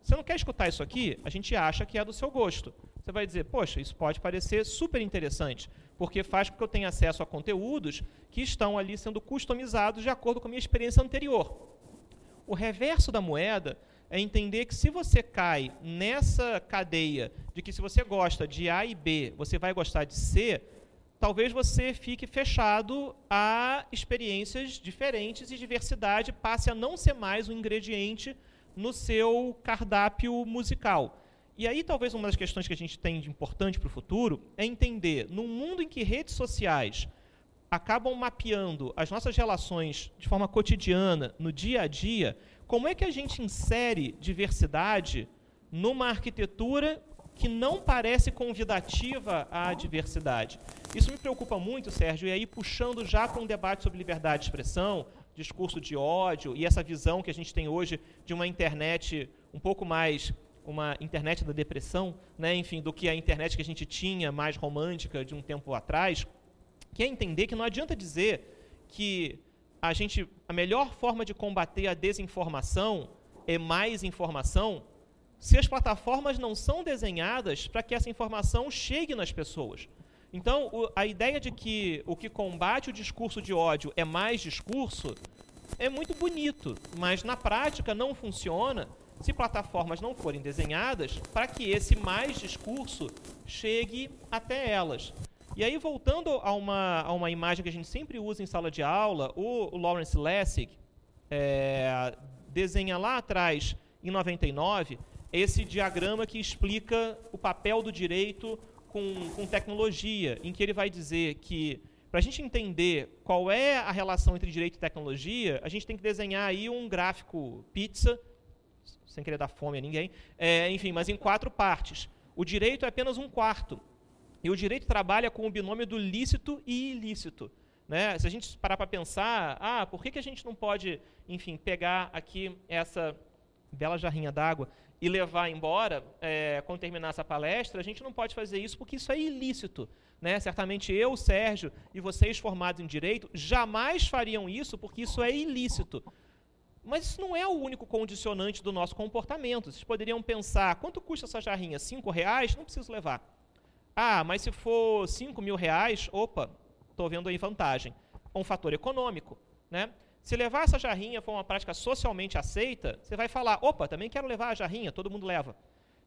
você não quer escutar isso aqui? A gente acha que é do seu gosto. Você vai dizer, poxa, isso pode parecer super interessante, porque faz com que eu tenha acesso a conteúdos que estão ali sendo customizados de acordo com a minha experiência anterior. O reverso da moeda é entender que se você cai nessa cadeia de que se você gosta de A e B, você vai gostar de C, talvez você fique fechado a experiências diferentes e diversidade passe a não ser mais um ingrediente no seu cardápio musical. E aí, talvez uma das questões que a gente tem de importante para o futuro é entender, num mundo em que redes sociais acabam mapeando as nossas relações de forma cotidiana, no dia a dia, como é que a gente insere diversidade numa arquitetura que não parece convidativa à diversidade? Isso me preocupa muito, Sérgio, e aí puxando já para um debate sobre liberdade de expressão, discurso de ódio e essa visão que a gente tem hoje de uma internet um pouco mais uma internet da depressão, né, enfim, do que a internet que a gente tinha mais romântica de um tempo atrás, que é entender que não adianta dizer que a gente a melhor forma de combater a desinformação é mais informação, se as plataformas não são desenhadas para que essa informação chegue nas pessoas. Então, o, a ideia de que o que combate o discurso de ódio é mais discurso é muito bonito, mas na prática não funciona se plataformas não forem desenhadas para que esse mais discurso chegue até elas. E aí, voltando a uma, a uma imagem que a gente sempre usa em sala de aula, o, o Lawrence Lessig é, desenha lá atrás, em 99, esse diagrama que explica o papel do direito com, com tecnologia, em que ele vai dizer que, para a gente entender qual é a relação entre direito e tecnologia, a gente tem que desenhar aí um gráfico pizza, sem querer dar fome a ninguém, é, enfim, mas em quatro partes. O direito é apenas um quarto. E o direito trabalha com o binômio do lícito e ilícito. Né? Se a gente parar para pensar, ah, por que, que a gente não pode, enfim, pegar aqui essa bela jarrinha d'água e levar embora é, quando terminar essa palestra, a gente não pode fazer isso porque isso é ilícito. Né? Certamente eu, Sérgio, e vocês formados em direito jamais fariam isso porque isso é ilícito. Mas isso não é o único condicionante do nosso comportamento. Vocês poderiam pensar, quanto custa essa jarrinha? Cinco reais? Não preciso levar. Ah, mas se for cinco mil reais, opa, estou vendo aí vantagem. Um fator econômico. Né? Se levar essa jarrinha for uma prática socialmente aceita, você vai falar, opa, também quero levar a jarrinha, todo mundo leva.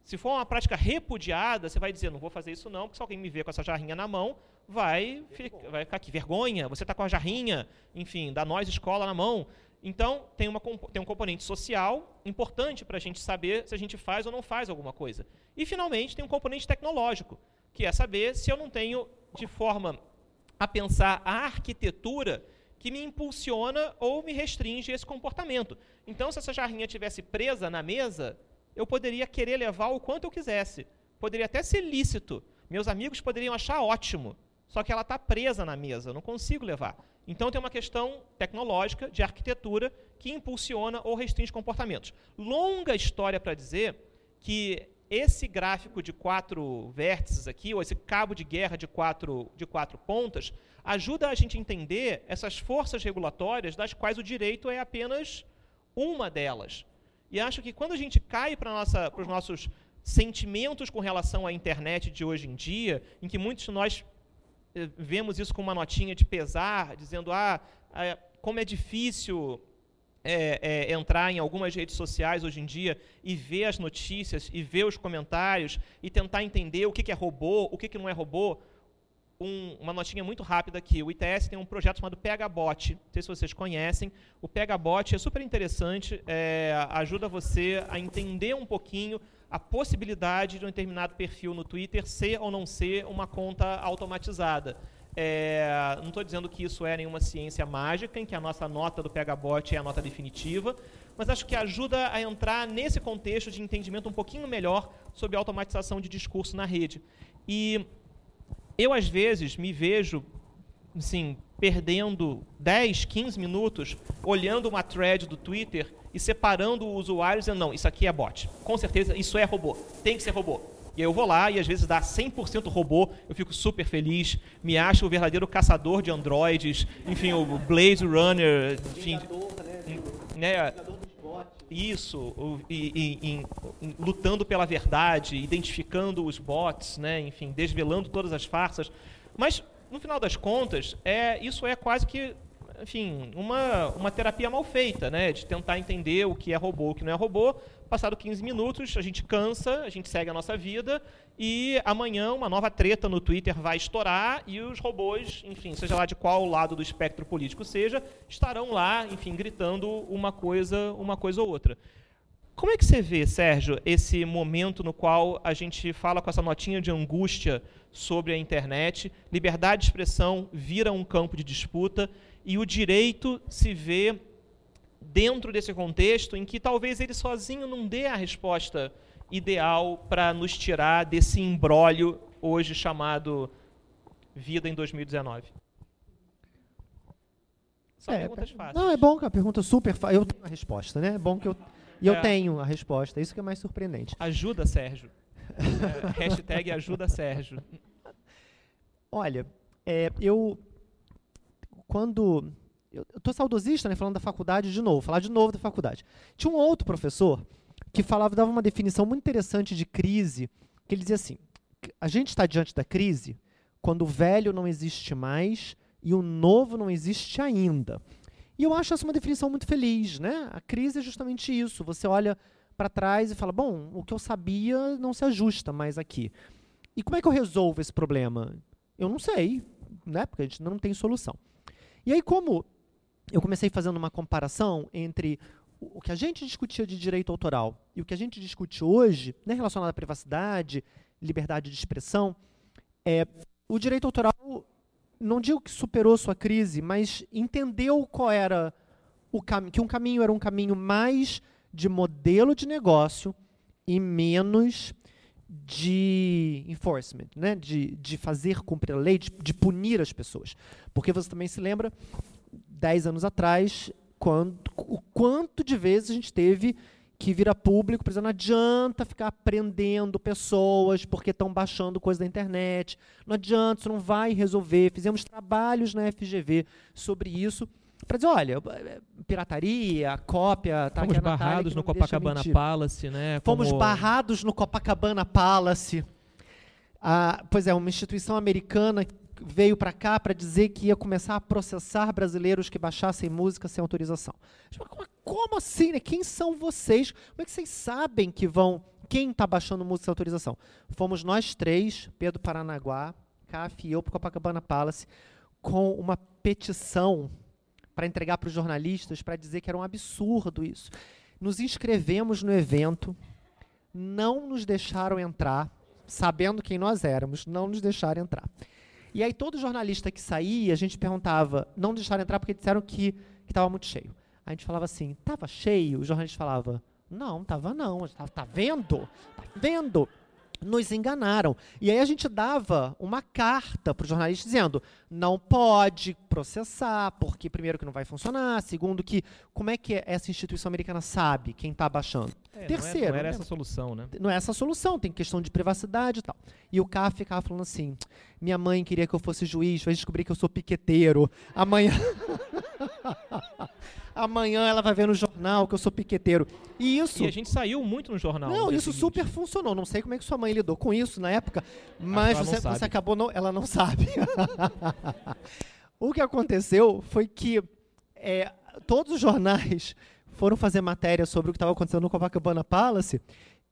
Se for uma prática repudiada, você vai dizer, não vou fazer isso não, porque se alguém me ver com essa jarrinha na mão, vai, ficar, vai ficar aqui, vergonha, você está com a jarrinha, enfim, da nós escola na mão. Então, tem, uma, tem um componente social importante para a gente saber se a gente faz ou não faz alguma coisa. E, finalmente, tem um componente tecnológico, que é saber se eu não tenho, de forma a pensar a arquitetura que me impulsiona ou me restringe esse comportamento. Então, se essa jarrinha tivesse presa na mesa, eu poderia querer levar o quanto eu quisesse. Poderia até ser lícito. Meus amigos poderiam achar ótimo. Só que ela está presa na mesa, eu não consigo levar. Então tem uma questão tecnológica, de arquitetura, que impulsiona ou restringe comportamentos. Longa história para dizer que esse gráfico de quatro vértices aqui, ou esse cabo de guerra de quatro, de quatro pontas, ajuda a gente a entender essas forças regulatórias das quais o direito é apenas uma delas. E acho que quando a gente cai para os nossos sentimentos com relação à internet de hoje em dia, em que muitos de nós eh, vemos isso com uma notinha de pesar, dizendo, ah, ah como é difícil é, é, entrar em algumas redes sociais hoje em dia e ver as notícias e ver os comentários e tentar entender o que, que é robô, o que, que não é robô. Um, uma notinha muito rápida aqui. O ITS tem um projeto chamado PegaBot. Não sei se vocês conhecem. O PegaBot é super interessante, é, ajuda você a entender um pouquinho a possibilidade de um determinado perfil no Twitter ser ou não ser uma conta automatizada. É, não estou dizendo que isso é nenhuma ciência mágica, em que a nossa nota do PHBot é a nota definitiva, mas acho que ajuda a entrar nesse contexto de entendimento um pouquinho melhor sobre automatização de discurso na rede. E eu, às vezes, me vejo assim, perdendo 10, 15 minutos olhando uma thread do Twitter e separando o usuário dizendo, não, isso aqui é bot. Com certeza, isso é robô. Tem que ser robô. E aí eu vou lá e às vezes dá 100% robô, eu fico super feliz, me acho o verdadeiro caçador de androides, enfim, o Blaze Runner, enfim, né? Isso, e, e, e, lutando pela verdade, identificando os bots, né? enfim, desvelando todas as farsas. Mas, no final das contas, é, isso é quase que enfim, uma, uma terapia mal feita, né? De tentar entender o que é robô, o que não é robô. Passado 15 minutos, a gente cansa, a gente segue a nossa vida e amanhã uma nova treta no Twitter vai estourar e os robôs, enfim, seja lá de qual lado do espectro político seja, estarão lá, enfim, gritando uma coisa, uma coisa ou outra. Como é que você vê, Sérgio, esse momento no qual a gente fala com essa notinha de angústia sobre a internet, liberdade de expressão vira um campo de disputa e o direito se vê dentro desse contexto em que talvez ele sozinho não dê a resposta ideal para nos tirar desse embrólio hoje chamado vida em 2019. São é, perguntas fáceis. Não, é bom que a pergunta super fácil. Eu tenho a resposta, né? É bom que eu. E é. eu tenho a resposta. Isso que é mais surpreendente. Ajuda, Sérgio. é, hashtag ajuda, Sérgio. Olha, é, eu quando. Eu estou saudosista, né, falando da faculdade de novo, falar de novo da faculdade. Tinha um outro professor que falava, dava uma definição muito interessante de crise, que ele dizia assim: a gente está diante da crise quando o velho não existe mais e o novo não existe ainda. E eu acho essa uma definição muito feliz, né? A crise é justamente isso. Você olha para trás e fala: bom, o que eu sabia não se ajusta mais aqui. E como é que eu resolvo esse problema? Eu não sei, né? Porque a gente não tem solução. E aí, como eu comecei fazendo uma comparação entre o que a gente discutia de direito autoral e o que a gente discute hoje, né, relacionado à privacidade, liberdade de expressão, é, o direito autoral, não digo que superou sua crise, mas entendeu qual era o caminho, que um caminho era um caminho mais de modelo de negócio e menos de enforcement, né? de, de fazer cumprir a lei, de, de punir as pessoas. Porque você também se lembra, dez anos atrás, quando, o quanto de vezes a gente teve que vir a público, por exemplo, não adianta ficar prendendo pessoas porque estão baixando coisa da internet, não adianta, isso não vai resolver. Fizemos trabalhos na FGV sobre isso, para dizer, olha, pirataria, cópia, tá Fomos barrados no Copacabana Palace, né? Fomos como... barrados no Copacabana Palace. Ah, pois é, uma instituição americana veio para cá para dizer que ia começar a processar brasileiros que baixassem música sem autorização. Como assim? Né? Quem são vocês? Como é que vocês sabem que vão. Quem está baixando música sem autorização? Fomos nós três, Pedro Paranaguá, CAF e eu, para Copacabana Palace, com uma petição para entregar para os jornalistas para dizer que era um absurdo isso. Nos inscrevemos no evento, não nos deixaram entrar, sabendo quem nós éramos, não nos deixaram entrar. E aí todo jornalista que saía, a gente perguntava, não deixaram entrar porque disseram que estava muito cheio. A gente falava assim, estava cheio? O jornalista falava, não, estava não. Está tá vendo? Tá vendo? Nos enganaram. E aí a gente dava uma carta para o jornalista dizendo: não pode processar, porque primeiro que não vai funcionar, segundo que como é que essa instituição americana sabe quem está baixando? É, terceiro. Não, é, não era né? essa a solução, né? Não é essa a solução, tem questão de privacidade e tal. E o K ficava falando assim: minha mãe queria que eu fosse juiz, vai descobrir que eu sou piqueteiro. Amanhã. Amanhã ela vai ver no jornal que eu sou piqueteiro. E isso. E a gente saiu muito no jornal. Não, no isso seguinte. super funcionou. Não sei como é que sua mãe lidou com isso na época, mas você, você acabou não, ela não sabe. o que aconteceu foi que é, todos os jornais foram fazer matéria sobre o que estava acontecendo no Copacabana Palace,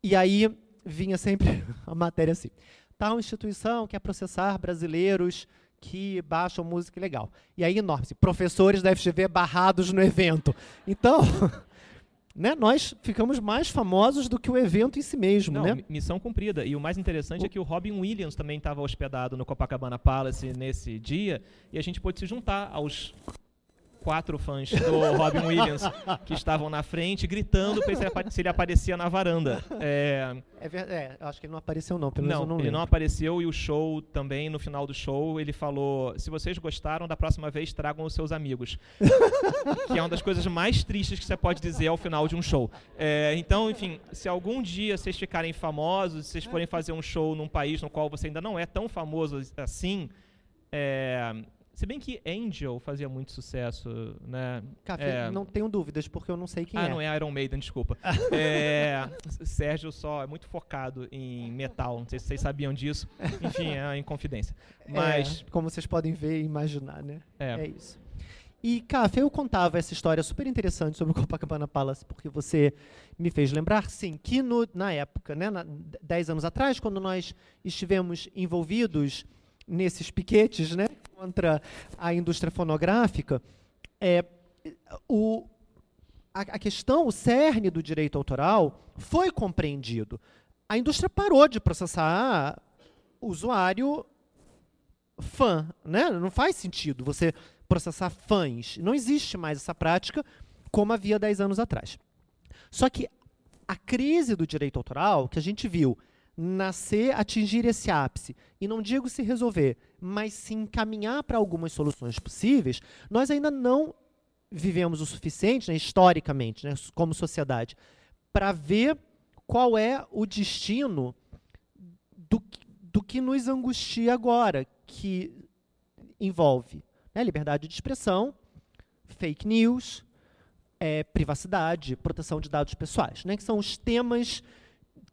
e aí vinha sempre a matéria assim: tal instituição quer processar brasileiros que baixam música ilegal. E aí, enorme, assim, professores da FGV barrados no evento. Então, né, nós ficamos mais famosos do que o evento em si mesmo, Não, né? mi- missão cumprida. E o mais interessante é que o Robin Williams também estava hospedado no Copacabana Palace nesse dia e a gente pôde se juntar aos quatro fãs do Robin Williams que estavam na frente gritando se ele aparecia na varanda. É, É, é, acho que ele não apareceu não, pelo menos não, ele lembro. não apareceu e o show também, no final do show, ele falou: se vocês gostaram, da próxima vez tragam os seus amigos. que é uma das coisas mais tristes que você pode dizer ao final de um show. É, então, enfim, se algum dia vocês ficarem famosos, se vocês forem fazer um show num país no qual você ainda não é tão famoso assim, é, se bem que Angel fazia muito sucesso, né? Café, É. não tenho dúvidas, porque eu não sei quem ah, é. não é Iron Maiden, desculpa. é, Sérgio só é muito focado em metal. Não sei se vocês sabiam disso. Enfim, é em confidência. Mas, É, como vocês podem ver e imaginar, né? é, É isso. E, Café, eu contava essa história super interessante sobre o Copacabana Palace, porque você me fez lembrar, sim, que no- na época, né, na, dez anos atrás, quando nós estivemos envolvidos nesses piquetes né, contra a indústria fonográfica, é, o, a, a questão, o cerne do direito autoral foi compreendido. A indústria parou de processar usuário fã, né? Não faz sentido você processar fãs. Não existe mais essa prática como havia 10 anos atrás. Só que a crise do direito autoral, que a gente viu nascer, atingir esse ápice, e não digo se resolver, mas se encaminhar para algumas soluções possíveis, nós ainda não vivemos o suficiente, né, historicamente, né, como sociedade, para ver qual é o destino do, do que nos angustia agora, que envolve né, liberdade de expressão, fake news, eh, privacidade, proteção de dados pessoais, né, que são os temas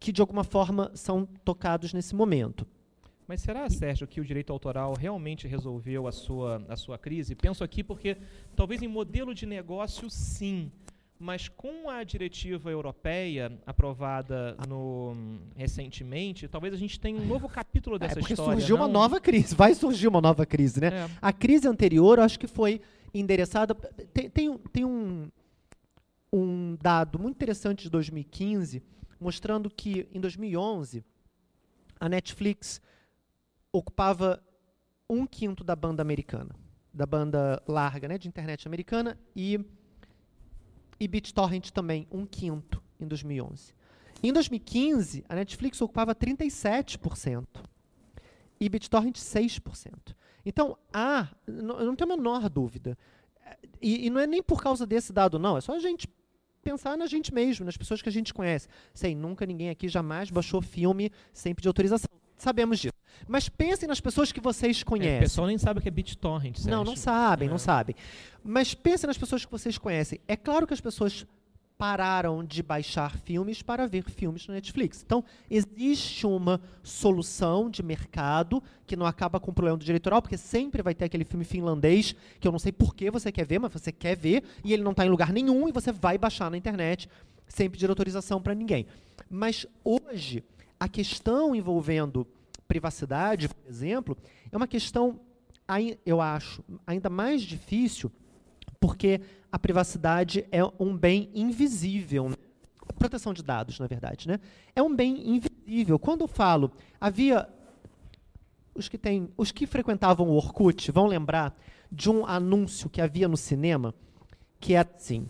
que, de alguma forma, são tocados nesse momento. mas será, Sérgio, que o direito autoral realmente resolveu a sua, a sua crise? Penso aqui porque, talvez em modelo de negócio, sim. Mas com a diretiva europeia aprovada no, recentemente, talvez a gente tenha um novo capítulo dessa é porque história. surgiu uma não? nova crise, vai surgir uma nova crise, né? É. A crise anterior, acho que foi endereçada. Tem, tem, um- tem um, um dado muito interessante de 2015, mostrando que em 2011 a Netflix ocupava um quinto da banda americana, da banda larga, né, de internet americana, e, e BitTorrent também, um quinto em 2011. Em 2015, a Netflix ocupava 37% e BitTorrent 6%. Então, há, não tenho a menor dúvida, e, e não é nem por causa desse dado, não, é só a gente pensar na gente mesmo, nas pessoas que a gente conhece. Sei, nunca ninguém aqui jamais baixou filme sem pedir autorização. Sabemos disso. Mas pensem nas pessoas que vocês É, conhecem. o pessoal nem sabe o que é BitTorrent. Não, não sabem, É. não sabem. Mas pensem nas pessoas que vocês conhecem. É claro que as pessoas pararam de baixar filmes para ver filmes na Netflix. Então, existe uma solução de mercado que não acaba com o problema do direito autoral, porque sempre vai ter aquele filme finlandês que eu não sei por que você quer ver, mas você quer ver, e ele não está em lugar nenhum, e você vai baixar na internet sem pedir autorização para ninguém. Mas hoje, a questão envolvendo privacidade, por exemplo, é uma questão, eu acho, ainda mais difícil, porque a privacidade é um bem invisível. né? Proteção de dados, na verdade, né? É um bem invisível. Quando eu falo, havia os que têm, os que frequentavam o Orkut vão lembrar de um anúncio que havia no cinema, que era assim,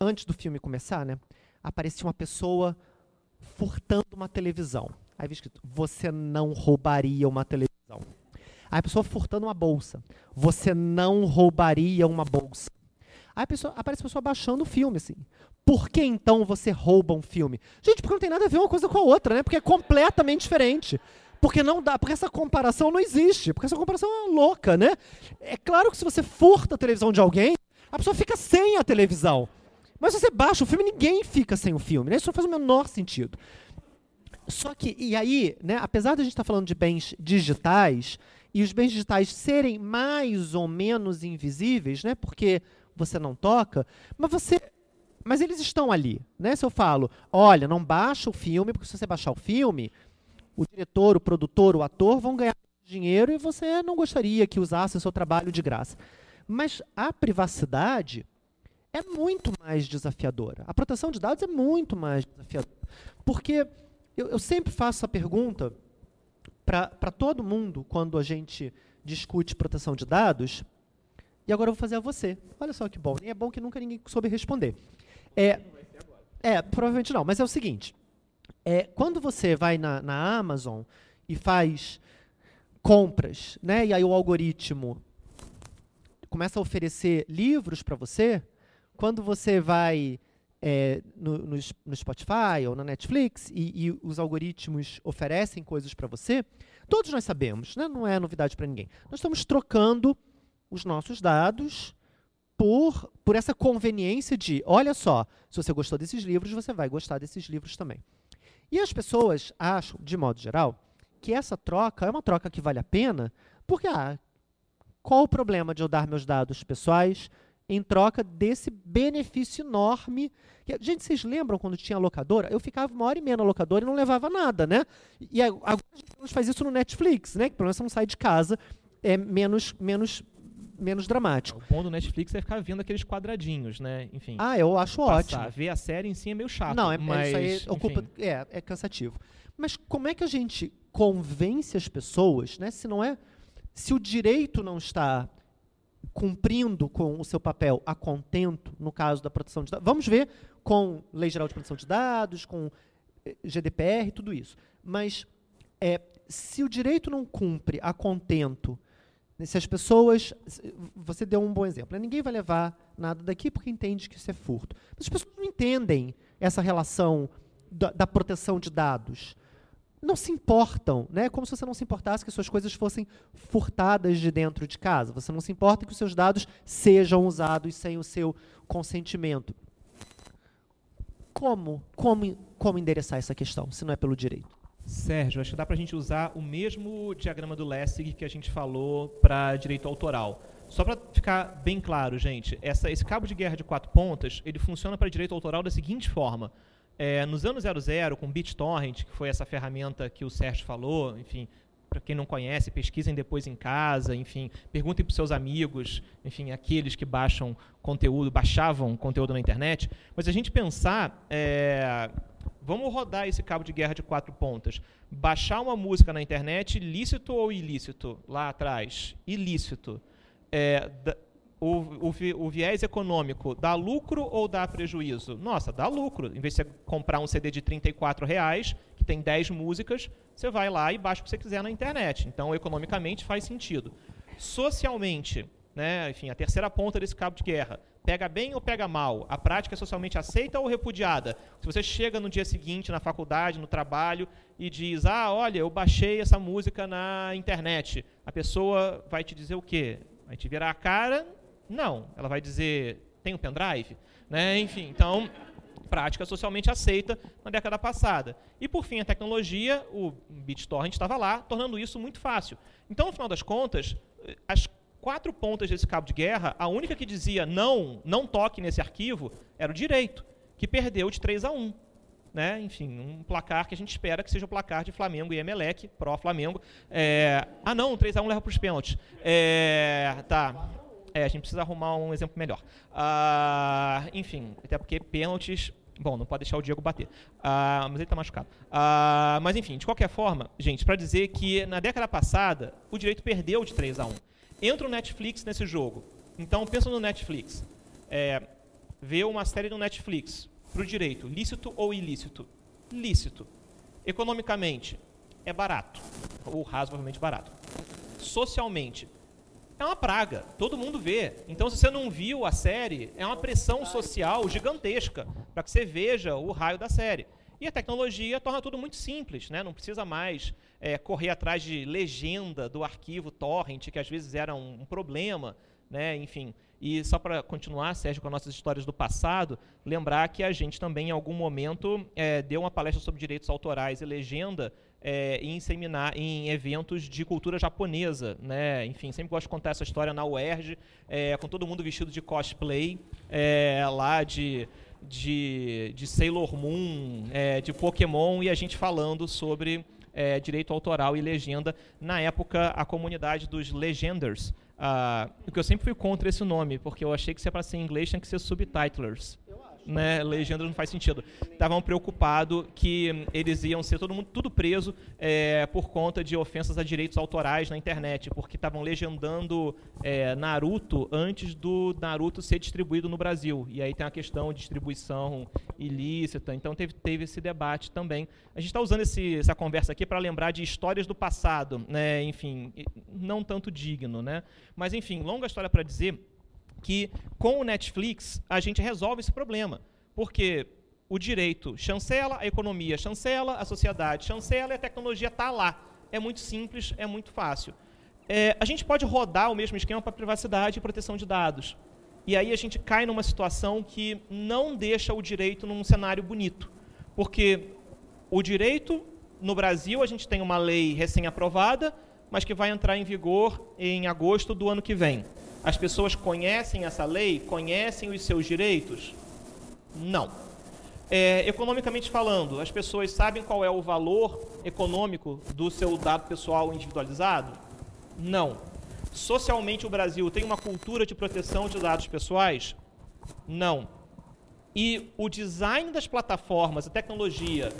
antes do filme começar, né? Aparecia uma pessoa furtando uma televisão. Aí havia escrito: "Você não roubaria uma televisão". Aí a pessoa furtando uma bolsa. Você não roubaria uma bolsa. Aí a pessoa, aparece a pessoa baixando o filme, assim. por que então você rouba um filme? Gente, porque não tem nada a ver uma coisa com a outra, né? Porque é completamente diferente. Porque não dá, porque essa comparação não existe, porque essa comparação é louca, né? É claro que se você furta a televisão de alguém, a pessoa fica sem a televisão. Mas se você baixa o filme, ninguém fica sem o filme, né? Isso não faz o menor sentido. Só que, e aí, né, apesar de a gente estar tá falando de bens digitais, e os bens digitais serem mais ou menos invisíveis, né, porque você não toca, mas você mas eles estão ali, né? Se eu falo, olha, não baixa o filme, porque se você baixar o filme, o diretor, o produtor, o ator vão ganhar dinheiro e você não gostaria que usasse o seu trabalho de graça. Mas a privacidade é muito mais desafiadora. A proteção de dados é muito mais desafiadora. Porque eu, eu sempre faço essa pergunta para todo mundo quando a gente discute proteção de dados, e agora eu vou fazer a você. Olha só que bom. E é bom que nunca ninguém soube responder. É, é provavelmente não, mas é o seguinte. É, quando você vai na, na Amazon e faz compras, né, e aí o algoritmo começa a oferecer livros para você, quando você vai é, no, no, no, Spotify ou na Netflix e, e os algoritmos oferecem coisas para você, todos nós sabemos, né? não é novidade para ninguém. Nós estamos trocando os nossos dados por, por essa conveniência de, olha só, se você gostou desses livros, você vai gostar desses livros também. E as pessoas acham, de modo geral, que essa troca é uma troca que vale a pena, porque, ah, qual o problema de eu dar meus dados pessoais em troca desse benefício enorme. Gente, vocês lembram quando tinha locadora? Eu ficava uma hora e meia na locadora e não levava nada, né? E agora a gente faz isso no Netflix, né? Que pelo menos você não sai de casa, é menos, menos, menos dramático. O bom do Netflix é ficar vendo aqueles quadradinhos, né? Enfim. Ah, eu acho passar. ótimo. Ver a série em si é meio chato. Não, é, mas, isso aí ocupa, é, é cansativo. Mas como é que a gente convence as pessoas, né? Se não é, se o direito não está cumprindo com o seu papel a contento, no caso da proteção de dados. Vamos ver com Lei Geral de Proteção de Dados, com eh, GDPR, tudo isso. Mas é, se o direito não cumpre a contento, se as pessoas. Você deu um bom exemplo. Né? Ninguém vai levar nada daqui porque entende que isso é furto. Mas as pessoas não entendem essa relação da, da proteção de dados não se importam, né? Como se você não se importasse que suas coisas fossem furtadas de dentro de casa. Você não se importa que os seus dados sejam usados sem o seu consentimento. Como, como, como endereçar essa questão, se não é pelo direito? Sérgio, acho que dá para a gente usar o mesmo diagrama do Lessig que a gente falou para direito autoral. Só para ficar bem claro, gente, essa, esse cabo de guerra de quatro pontas, ele funciona para direito autoral da seguinte forma. É, nos anos 00, com BitTorrent, que foi essa ferramenta que o Sérgio falou, enfim, para quem não conhece, pesquisem depois em casa, enfim, perguntem para seus amigos, enfim, aqueles que baixam conteúdo, baixavam conteúdo na internet. Mas a gente pensar, é, vamos rodar esse cabo de guerra de quatro pontas. Baixar uma música na internet, lícito ou ilícito? Lá atrás, ilícito. É, o, o, o, viés econômico dá lucro ou dá prejuízo? Nossa, dá lucro. Em vez de você comprar um CD de R$ reais que tem 10 músicas, você vai lá e baixa o que você quiser na internet. Então, economicamente, faz sentido. Socialmente, né, enfim, a terceira ponta desse cabo de guerra, pega bem ou pega mal? A prática é socialmente aceita ou repudiada? Se você chega no dia seguinte, na faculdade, no trabalho, e diz, ah, olha, eu baixei essa música na internet, a pessoa vai te dizer o quê? Vai te virar a cara, não, ela vai dizer, tem um pendrive? Né? Enfim, então, prática socialmente aceita na década passada. E, por fim, a tecnologia, o BitTorrent estava lá, tornando isso muito fácil. Então, no final das contas, as quatro pontas desse cabo de guerra, a única que dizia não, não toque nesse arquivo, era o direito, que perdeu de 3 a 1. Né? Enfim, um placar que a gente espera que seja o placar de Flamengo e Emelec, pró-Flamengo. É... Ah, não, 3 a 1 leva para os pênaltis. É... Tá. É, a gente precisa arrumar um exemplo melhor. Uh, enfim, até porque pênaltis. Bom, não pode deixar o Diego bater. Uh, mas ele está machucado. Uh, mas enfim, de qualquer forma, gente, para dizer que na década passada o direito perdeu de 3 a 1. Entra o Netflix nesse jogo. Então pensa no Netflix. É, vê uma série no Netflix para o direito, lícito ou ilícito? Lícito. Economicamente, é barato, ou razoavelmente barato. Socialmente, é uma praga. Todo mundo vê. Então, se você não viu a série, é uma pressão social gigantesca para que você veja o raio da série. E a tecnologia torna tudo muito simples, né? não precisa mais é, correr atrás de legenda do arquivo torrent, que às vezes era um, um problema, né? enfim. E só para continuar, Sérgio, com as nossas histórias do passado, lembrar que a gente também, em algum momento, é, deu uma palestra sobre direitos autorais e legenda é, em seminar, em eventos de cultura japonesa, né? Enfim, sempre gosto de contar essa história na UERJ, é, com todo mundo vestido de cosplay, é, lá de, de, de Sailor Moon, é, de Pokémon, e a gente falando sobre é, direito autoral e legenda. Na época, a comunidade dos Legenders, ah, o que eu sempre fui contra esse nome, porque eu achei que se é para ser em inglês tinha que ser subtitlers né, legenda não faz sentido. Estavam preocupados que eles iam ser todo mundo tudo preso é, por conta de ofensas a direitos autorais na internet, porque estavam legendando é, Naruto antes do Naruto ser distribuído no Brasil. E aí tem a questão de distribuição ilícita. Então teve, teve esse debate também. A gente está usando esse, essa conversa aqui para lembrar de histórias do passado, né? Enfim, não tanto digno, né? Mas enfim, longa história para dizer que com o Netflix a gente resolve esse problema, porque o direito chancela, a economia chancela, a sociedade chancela e a tecnologia está lá. É muito simples, é muito fácil. É, a gente pode rodar o mesmo esquema para privacidade e proteção de dados. E aí a gente cai numa situação que não deixa o direito num cenário bonito. Porque o direito, no Brasil, a gente tem uma lei recém-aprovada, mas que vai entrar em vigor em agosto do ano que vem. As pessoas conhecem essa lei? Conhecem os seus direitos? Não. É, economicamente falando, as pessoas sabem qual é o valor econômico do seu dado pessoal individualizado? Não. Socialmente, o Brasil tem uma cultura de proteção de dados pessoais? Não. E o design das plataformas, a tecnologia,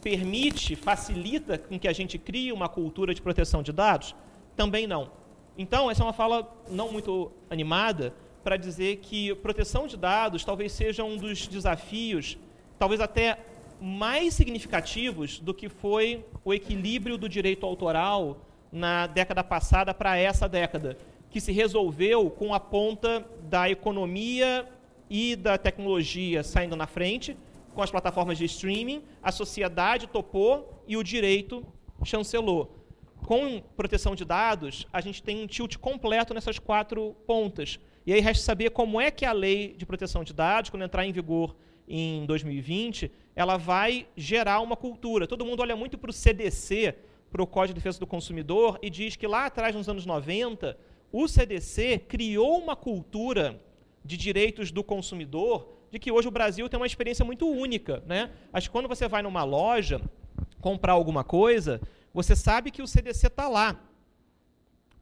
permite, facilita com que a gente crie uma cultura de proteção de dados? Também não. Então, essa é uma fala não muito animada para dizer que proteção de dados talvez seja um dos desafios, talvez até mais significativos do que foi o equilíbrio do direito autoral na década passada para essa década, que se resolveu com a ponta da economia e da tecnologia saindo na frente, com as plataformas de streaming, a sociedade topou e o direito chancelou com proteção de dados, a gente tem um tilt completo nessas quatro pontas. E aí resta saber como é que a lei de proteção de dados, quando entrar em vigor em 2020, ela vai gerar uma cultura. Todo mundo olha muito para o CDC, para o Código de Defesa do Consumidor, e diz que lá atrás, nos anos 90, o CDC criou uma cultura de direitos do consumidor, de que hoje o Brasil tem uma experiência muito única. Né? Acho que quando você vai numa loja comprar alguma coisa, você sabe que o CDC está lá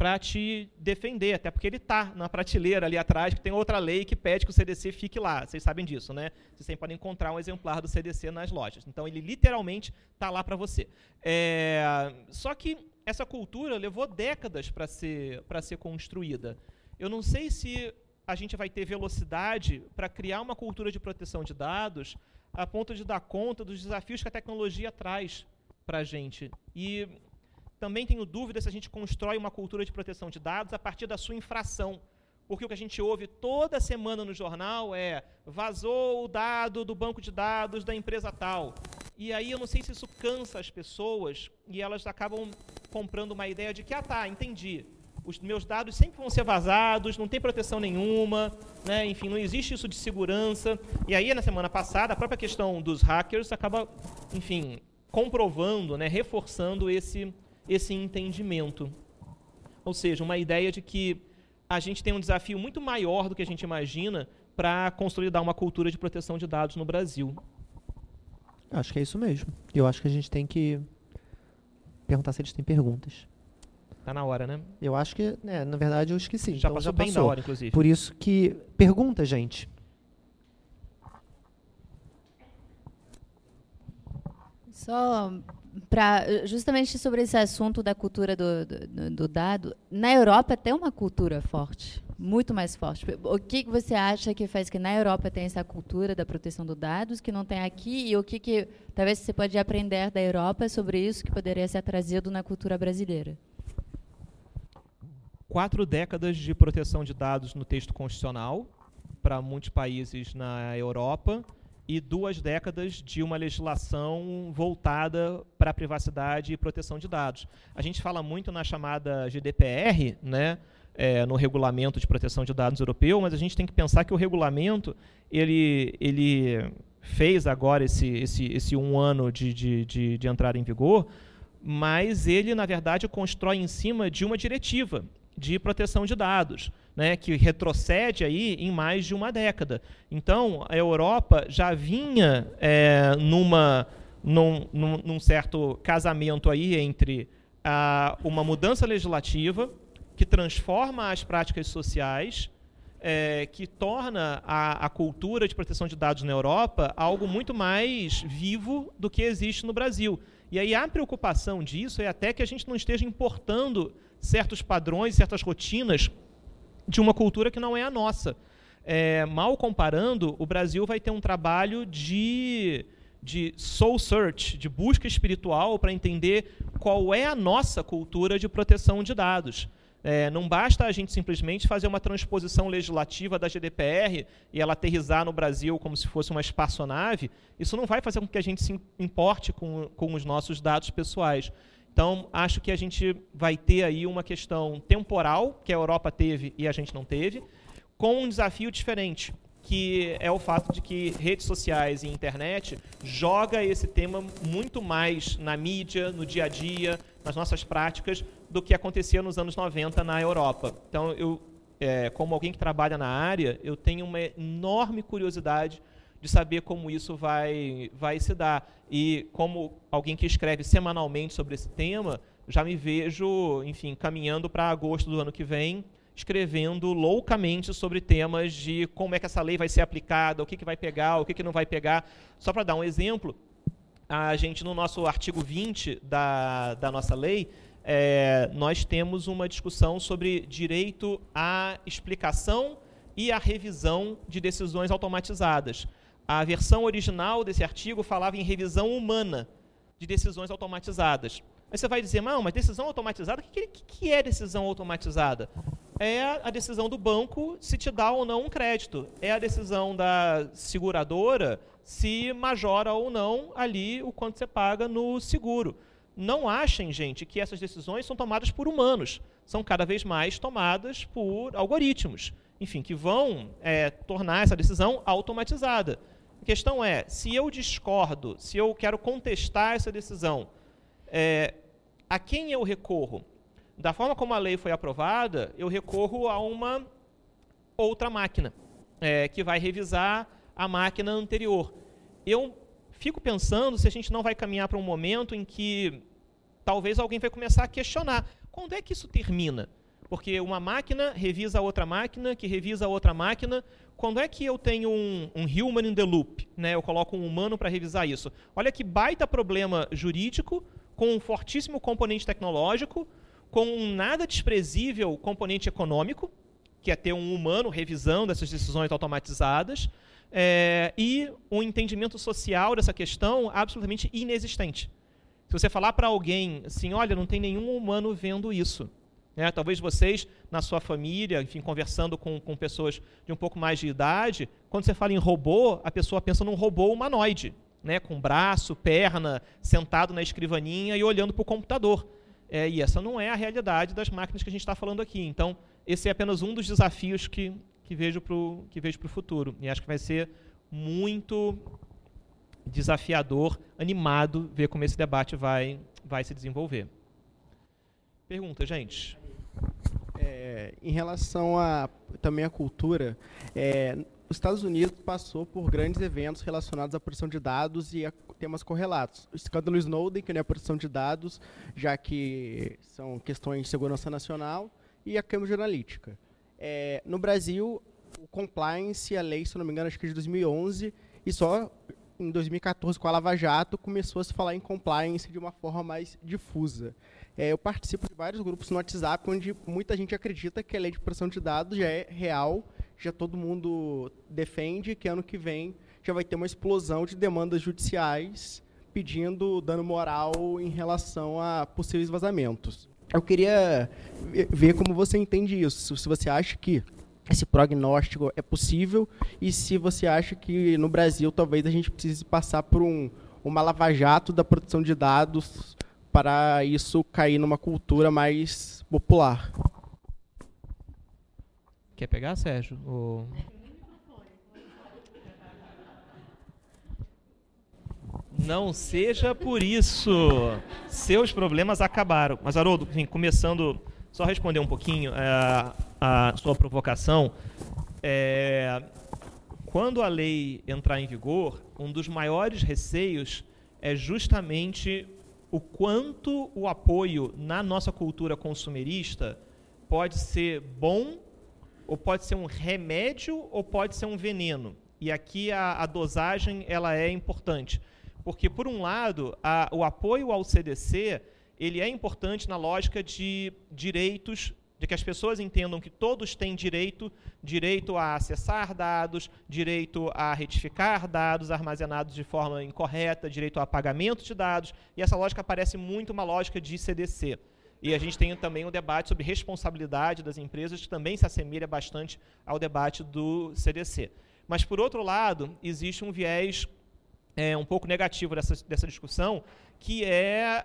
para te defender, até porque ele está na prateleira ali atrás, que tem outra lei que pede que o CDC fique lá. Vocês sabem disso, né? Vocês sempre podem encontrar um exemplar do CDC nas lojas. Então, ele literalmente está lá para você. É... Só que essa cultura levou décadas para ser, ser construída. Eu não sei se a gente vai ter velocidade para criar uma cultura de proteção de dados a ponto de dar conta dos desafios que a tecnologia traz para a gente. E também tenho dúvida se a gente constrói uma cultura de proteção de dados a partir da sua infração. Porque o que a gente ouve toda semana no jornal é vazou o dado do banco de dados da empresa tal. E aí eu não sei se isso cansa as pessoas e elas acabam comprando uma ideia de que, ah tá, entendi. Os meus dados sempre vão ser vazados, não tem proteção nenhuma, né? enfim, não existe isso de segurança. E aí, na semana passada, a própria questão dos hackers acaba, enfim, comprovando, né, reforçando esse, esse entendimento. Ou seja, uma ideia de que a gente tem um desafio muito maior do que a gente imagina para consolidar uma cultura de proteção de dados no Brasil. Acho que é isso mesmo. Eu acho que a gente tem que perguntar se eles têm perguntas. Tá na hora, né? Eu acho que, né, na verdade, eu esqueci. Já então passou já bem passou. da hora, inclusive. Por isso que pergunta, gente. Só para justamente sobre esse assunto da cultura do, do, do, dado, na Europa tem uma cultura forte, muito mais forte. O que você acha que faz que na Europa tem essa cultura da proteção dos dados que não tem aqui e o que, que talvez você pode aprender da Europa sobre isso que poderia ser trazido na cultura brasileira? quatro décadas de proteção de dados no texto constitucional para muitos países na Europa e duas décadas de uma legislação voltada para a privacidade e proteção de dados. A gente fala muito na chamada GDPR, né, é, no regulamento de proteção de dados europeu, mas a gente tem que pensar que o regulamento ele, ele fez agora esse, esse, esse um ano de, de, de, de entrada em vigor, mas ele, na verdade, constrói em cima de uma diretiva de proteção de dados, né, que retrocede aí em mais de uma década. Então, a Europa já vinha é, numa, num, num, certo casamento aí entre a, uma mudança legislativa que transforma as práticas sociais, é, que torna a, a cultura de proteção de dados na Europa algo muito mais vivo do que existe no Brasil. E aí a preocupação disso é até que a gente não esteja importando certos padrões, certas rotinas de uma cultura que não é a nossa. É, mal comparando, o Brasil vai ter um trabalho de, de soul search, de busca espiritual para entender qual é a nossa cultura de proteção de dados. É, não basta a gente simplesmente fazer uma transposição legislativa da GDPR e ela aterrizar no Brasil como se fosse uma espaçonave. Isso não vai fazer com que a gente se importe com, com os nossos dados pessoais. Então, acho que a gente vai ter aí uma questão temporal, que a Europa teve e a gente não teve, com um desafio diferente, que é o fato de que redes sociais e internet joga esse tema muito mais na mídia, no dia a dia, nas nossas práticas, do que acontecia nos anos 90 na Europa. Então, eu, é, como alguém que trabalha na área, eu tenho uma enorme curiosidade de saber como isso vai, vai se dar. E como alguém que escreve semanalmente sobre esse tema, já me vejo, enfim, caminhando para agosto do ano que vem, escrevendo loucamente sobre temas de como é que essa lei vai ser aplicada, o que, que vai pegar, o que, que não vai pegar. Só para dar um exemplo, a gente, no nosso artigo 20 da, da nossa lei, é, nós temos uma discussão sobre direito à explicação e à revisão de decisões automatizadas. A versão original desse artigo falava em revisão humana de decisões automatizadas. Aí você vai dizer, mas decisão automatizada, o que, que, que é decisão automatizada? É a decisão do banco se te dá ou não um crédito. É a decisão da seguradora se majora ou não ali o quanto você paga no seguro. Não achem, gente, que essas decisões são tomadas por humanos. São cada vez mais tomadas por algoritmos. Enfim, que vão é, tornar essa decisão automatizada. A questão é, se eu discordo, se eu quero contestar essa decisão, é, a quem eu recorro? Da forma como a lei foi aprovada, eu recorro a uma outra máquina, é, que vai revisar a máquina anterior. Eu fico pensando se a gente não vai caminhar para um momento em que talvez alguém vai começar a questionar quando é que isso termina? Porque uma máquina revisa a outra máquina, que revisa a outra máquina, quando é que eu tenho um, um human in the loop? Né? Eu coloco um humano para revisar isso. Olha que baita problema jurídico, com um fortíssimo componente tecnológico, com um nada desprezível componente econômico, que é ter um humano revisando essas decisões automatizadas, é, e um entendimento social dessa questão absolutamente inexistente. Se você falar para alguém assim, olha, não tem nenhum humano vendo isso, né? Talvez vocês, na sua família, enfim, conversando com, com pessoas de um pouco mais de idade, quando você fala em robô, a pessoa pensa num robô humanoide, né? com braço, perna, sentado na escrivaninha e olhando para o computador. É, e essa não é a realidade das máquinas que a gente está falando aqui. Então, esse é apenas um dos desafios que, que vejo para o futuro. E acho que vai ser muito desafiador, animado, ver como esse debate vai, vai se desenvolver. Pergunta, gente. É, em relação a também a cultura, é, os Estados Unidos passou por grandes eventos relacionados à proteção de dados e a temas correlatos. O escândalo Snowden, que não é a proteção de dados, já que são questões de segurança nacional, e a Cambridge Analytica. É, no Brasil, o compliance, a lei, se não me engano, acho que é de 2011, e só em 2014, com a Lava Jato, começou a se falar em compliance de uma forma mais difusa. É, eu participo de vários grupos no WhatsApp onde muita gente acredita que a lei de proteção de dados já é real, já todo mundo defende que ano que vem já vai ter uma explosão de demandas judiciais pedindo dano moral em relação a possíveis vazamentos. Eu queria ver como você entende isso. Se você acha que esse prognóstico é possível e se você acha que no Brasil talvez a gente precise passar por um, uma lava-jato da produção de dados para isso cair numa cultura mais popular. Quer pegar, Sérgio? Não seja por isso. Seus problemas acabaram. Mas, Haroldo, enfim, começando, só responder um pouquinho é, a sua provocação. É, quando a lei entrar em vigor, um dos maiores receios é justamente o quanto o apoio na nossa cultura consumerista pode ser bom, ou pode ser um remédio, ou pode ser um veneno. E aqui a, a dosagem ela é importante. Porque, por um lado, a, o apoio ao CDC ele é importante na lógica de direitos, de que as pessoas entendam que todos têm direito, direito a acessar dados, direito a retificar dados armazenados de forma incorreta, direito a pagamento de dados, e essa lógica parece muito uma lógica de CDC. E a gente tem também um debate sobre responsabilidade das empresas, que também se assemelha bastante ao debate do CDC. Mas, por outro lado, existe um viés é, um pouco negativo dessa, dessa discussão, que é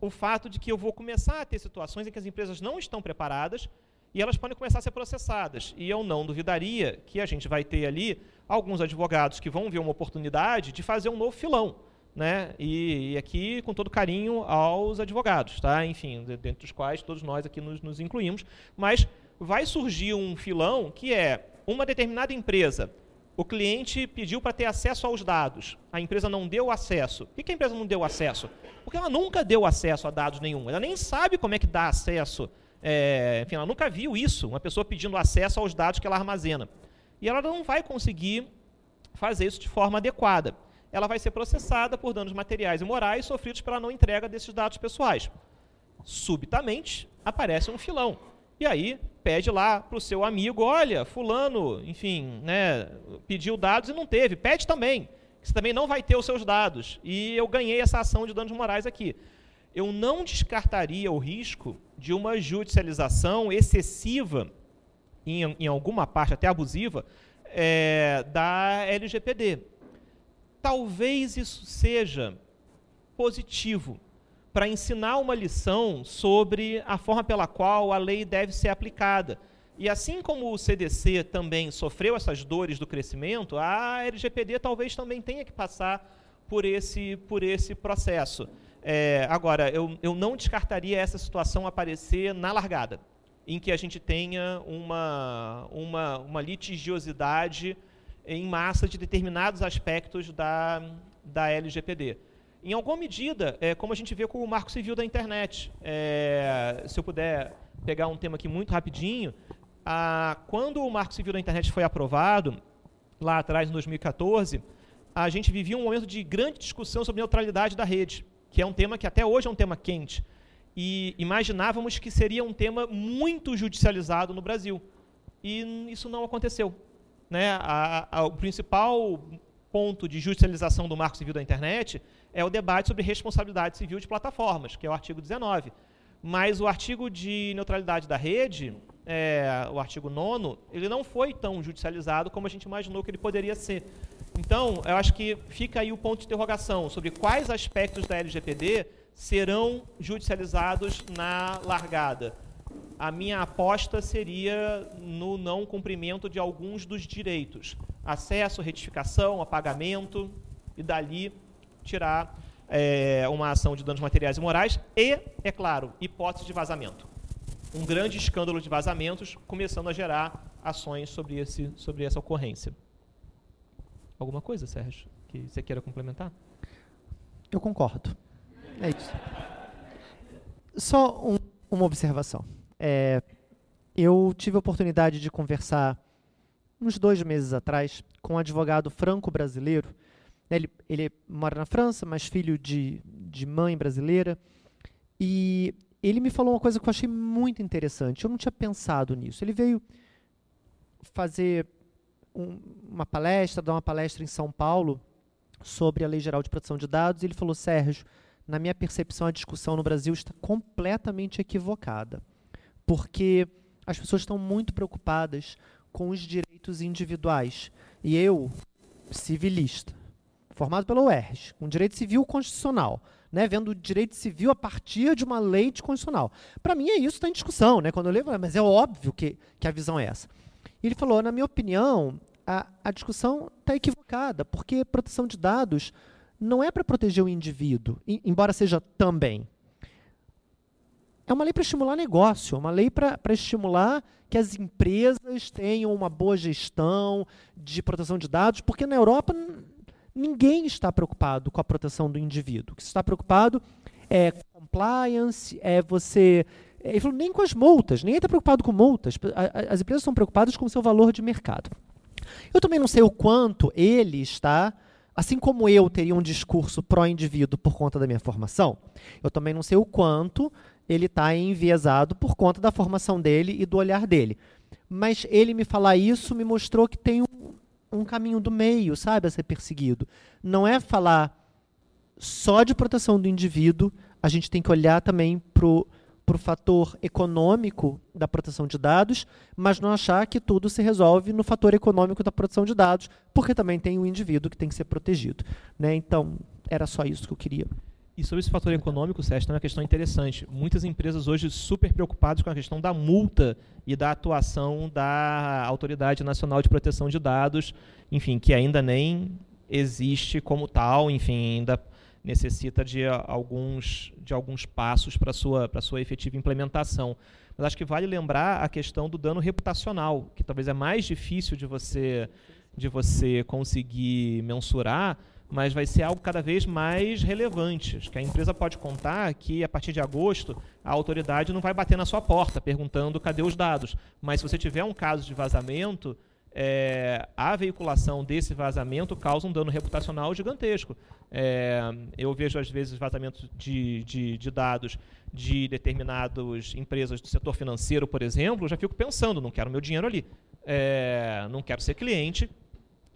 o fato de que eu vou começar a ter situações em que as empresas não estão preparadas e elas podem começar a ser processadas. E eu não duvidaria que a gente vai ter ali alguns advogados que vão ver uma oportunidade de fazer um novo filão. Né? E, e aqui, com todo carinho aos advogados, tá? enfim, dentre os quais todos nós aqui nos, nos incluímos, mas vai surgir um filão que é uma determinada empresa o cliente pediu para ter acesso aos dados. A empresa não deu acesso. Por que a empresa não deu acesso? Porque ela nunca deu acesso a dados nenhum. Ela nem sabe como é que dá acesso. É, enfim, ela nunca viu isso, uma pessoa pedindo acesso aos dados que ela armazena. E ela não vai conseguir fazer isso de forma adequada. Ela vai ser processada por danos materiais e morais sofridos pela não entrega desses dados pessoais. Subitamente, aparece um filão. E aí, pede lá para o seu amigo, olha, fulano, enfim, né, pediu dados e não teve, pede também, você também não vai ter os seus dados. E eu ganhei essa ação de danos morais aqui. Eu não descartaria o risco de uma judicialização excessiva, em, em alguma parte até abusiva, é, da LGPD. Talvez isso seja positivo, para ensinar uma lição sobre a forma pela qual a lei deve ser aplicada. E assim como o CDC também sofreu essas dores do crescimento, a LGPD talvez também tenha que passar por esse, por esse processo. É, agora, eu, eu não descartaria essa situação aparecer na largada, em que a gente tenha uma, uma, uma litigiosidade em massa de determinados aspectos da, da LGPD. Em alguma medida, é, como a gente vê com o marco civil da internet, é, se eu puder pegar um tema aqui muito rapidinho, a, quando o marco civil da internet foi aprovado, lá atrás, em 2014, a gente vivia um momento de grande discussão sobre neutralidade da rede, que é um tema que até hoje é um tema quente. E imaginávamos que seria um tema muito judicializado no Brasil. E isso não aconteceu. Né? A, a, o principal ponto de judicialização do marco civil da internet é o debate sobre responsabilidade civil de plataformas, que é o artigo 19. Mas o artigo de neutralidade da rede, é, o artigo 9, ele não foi tão judicializado como a gente imaginou que ele poderia ser. Então, eu acho que fica aí o ponto de interrogação sobre quais aspectos da LGPD serão judicializados na largada. A minha aposta seria no não cumprimento de alguns dos direitos: acesso, retificação, apagamento, e dali tirar é, uma ação de danos materiais e morais e, é claro, hipótese de vazamento. Um grande escândalo de vazamentos começando a gerar ações sobre, esse, sobre essa ocorrência. Alguma coisa, Sérgio, que você queira complementar? Eu concordo. É isso. Só um, uma observação. É, eu tive a oportunidade de conversar uns dois meses atrás com um advogado franco-brasileiro né, ele, ele mora na França, mas filho de, de mãe brasileira. E ele me falou uma coisa que eu achei muito interessante. Eu não tinha pensado nisso. Ele veio fazer um, uma palestra, dar uma palestra em São Paulo sobre a Lei Geral de Proteção de Dados. E ele falou: Sérgio, na minha percepção, a discussão no Brasil está completamente equivocada. Porque as pessoas estão muito preocupadas com os direitos individuais. E eu, civilista, formado pela UERJ, com direito civil constitucional, né, vendo o direito civil a partir de uma lei de constitucional. Para mim é isso está em discussão, né? Quando eu levo, mas é óbvio que, que a visão é essa. E ele falou, na minha opinião, a, a discussão está equivocada, porque proteção de dados não é para proteger o indivíduo, embora seja também. É uma lei para estimular negócio, é uma lei para estimular que as empresas tenham uma boa gestão de proteção de dados, porque na Europa ninguém está preocupado com a proteção do indivíduo. O que está preocupado é compliance, é você. Ele falou, nem com as multas, ninguém está preocupado com multas. As empresas estão preocupadas com o seu valor de mercado. Eu também não sei o quanto ele está, assim como eu teria um discurso pró-indivíduo por conta da minha formação, eu também não sei o quanto ele está enviesado por conta da formação dele e do olhar dele. Mas ele me falar isso me mostrou que tem um, um caminho do meio, sabe, a ser perseguido. Não é falar só de proteção do indivíduo, a gente tem que olhar também para o fator econômico da proteção de dados, mas não achar que tudo se resolve no fator econômico da proteção de dados, porque também tem o indivíduo que tem que ser protegido. Né? Então, era só isso que eu queria. E sobre esse fator econômico, Sérgio, é uma questão interessante. Muitas empresas hoje super preocupadas com a questão da multa e da atuação da Autoridade Nacional de Proteção de Dados, enfim, que ainda nem existe como tal, enfim, ainda necessita de alguns, de alguns passos para sua, sua efetiva implementação. Mas acho que vale lembrar a questão do dano reputacional, que talvez é mais difícil de você, de você conseguir mensurar, mas vai ser algo cada vez mais relevante. Acho que a empresa pode contar que, a partir de agosto, a autoridade não vai bater na sua porta perguntando cadê os dados. Mas se você tiver um caso de vazamento, é, a veiculação desse vazamento causa um dano reputacional gigantesco. É, eu vejo, às vezes, vazamentos de, de, de, dados de determinadas empresas do setor financeiro, por exemplo, já fico pensando, não quero meu dinheiro ali. É, não quero ser cliente,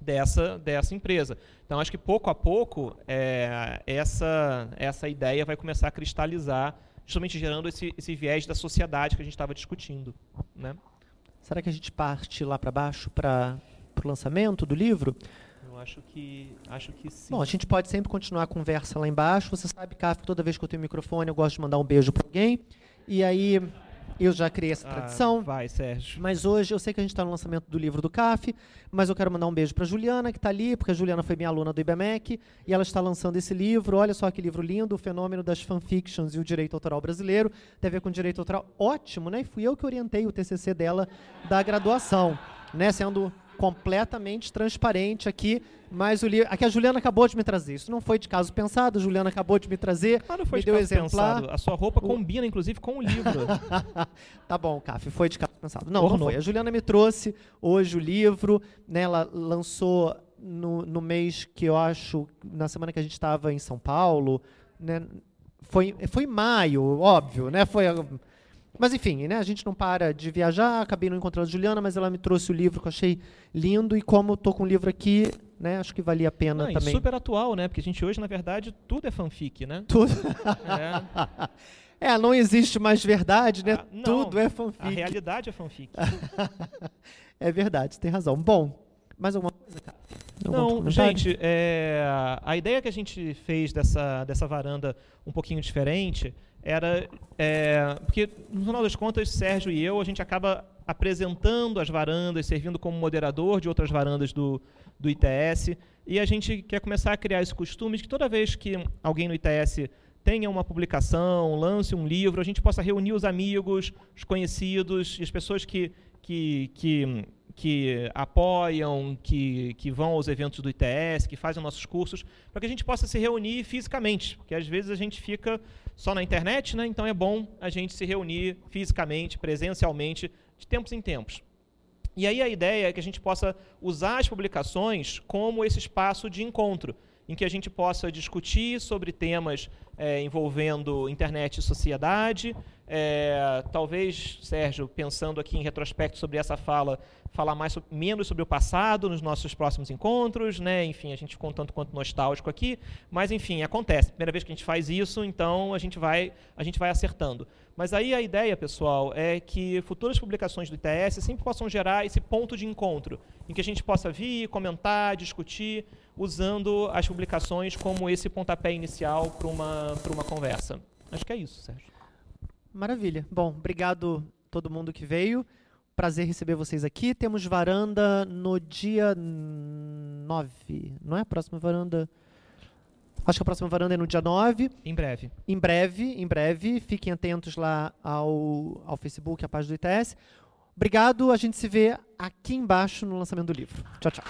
dessa, dessa empresa. Então, acho que pouco a pouco é, essa, essa ideia vai começar a cristalizar, justamente gerando esse, esse viés da sociedade que a gente estava discutindo. Né? Será que a gente parte lá para baixo para o lançamento do livro? Eu acho que, acho que sim. Bom, a gente pode sempre continuar a conversa lá embaixo. Você sabe, Café, toda vez que eu tenho microfone, eu gosto de mandar um beijo para alguém. E aí eu já criei essa ah, tradição. Ah, vai, Sérgio. Mas hoje eu sei que a gente está no lançamento do livro do CAF, mas eu quero mandar um beijo para Juliana, que está ali, porque a Juliana foi minha aluna do IBMEC, e ela está lançando esse livro. Olha só que livro lindo, o fenômeno das fanfictions e o direito autoral brasileiro. Tem a ver com direito autoral. Ótimo, né? Fui eu que orientei o TCC dela da graduação, né? Sendo completamente transparente aqui, mas o livro. Aqui a Juliana acabou de me trazer. Isso não foi de caso pensado, a Juliana acabou de me trazer. Ah, não foi me de deu caso exemplar. pensado. A sua roupa combina, inclusive, com o livro. tá bom, Caf, foi de caso pensado. Não, não foi. A Juliana me trouxe hoje o livro, né, ela lançou no, no mês que eu acho, na semana que a gente estava em São Paulo, né? Foi, foi em maio, óbvio, né? Foi mas enfim, né, a gente não para de viajar, acabei não encontrando a Juliana, mas ela me trouxe o livro que eu achei lindo e como estou com o livro aqui, né, acho que valia a pena não, também. super atual, né? Porque a gente hoje, na verdade, tudo é fanfic, né? Tudo. é. é não existe mais verdade, né? Ah, não, tudo é fanfic. A realidade é fanfic. é verdade, você tem razão. Bom, mais alguma coisa, cara? Não, gente, é, a ideia que a gente fez dessa, dessa varanda um pouquinho diferente era é, porque no final das contas Sérgio e eu a gente acaba apresentando as varandas, servindo como moderador de outras varandas do, do ITS e a gente quer começar a criar esse costume de que toda vez que alguém no ITS tenha uma publicação, lance um livro, a gente possa reunir os amigos, os conhecidos as pessoas que, que, que que apoiam, que, que vão aos eventos do ITS, que fazem nossos cursos, para que a gente possa se reunir fisicamente, porque às vezes a gente fica só na internet, né? então é bom a gente se reunir fisicamente, presencialmente, de tempos em tempos. E aí a ideia é que a gente possa usar as publicações como esse espaço de encontro. Em que a gente possa discutir sobre temas é, envolvendo internet e sociedade. É, talvez, Sérgio, pensando aqui em retrospecto sobre essa fala, falar mais menos sobre o passado nos nossos próximos encontros, né? Enfim, a gente ficou um tanto quanto nostálgico aqui, mas enfim, acontece. Primeira vez que a gente faz isso, então a gente vai a gente vai acertando. Mas aí a ideia, pessoal, é que futuras publicações do ITS sempre possam gerar esse ponto de encontro, em que a gente possa vir, comentar, discutir, usando as publicações como esse pontapé inicial para uma, uma conversa. Acho que é isso, Sérgio. Maravilha. Bom, obrigado todo mundo que veio. Prazer receber vocês aqui. Temos varanda no dia 9, não é? A próxima varanda. Acho que a próxima varanda é no dia 9. Em breve. Em breve, em breve. Fiquem atentos lá ao, ao Facebook, à página do ITS. Obrigado. A gente se vê aqui embaixo no lançamento do livro. Tchau, tchau.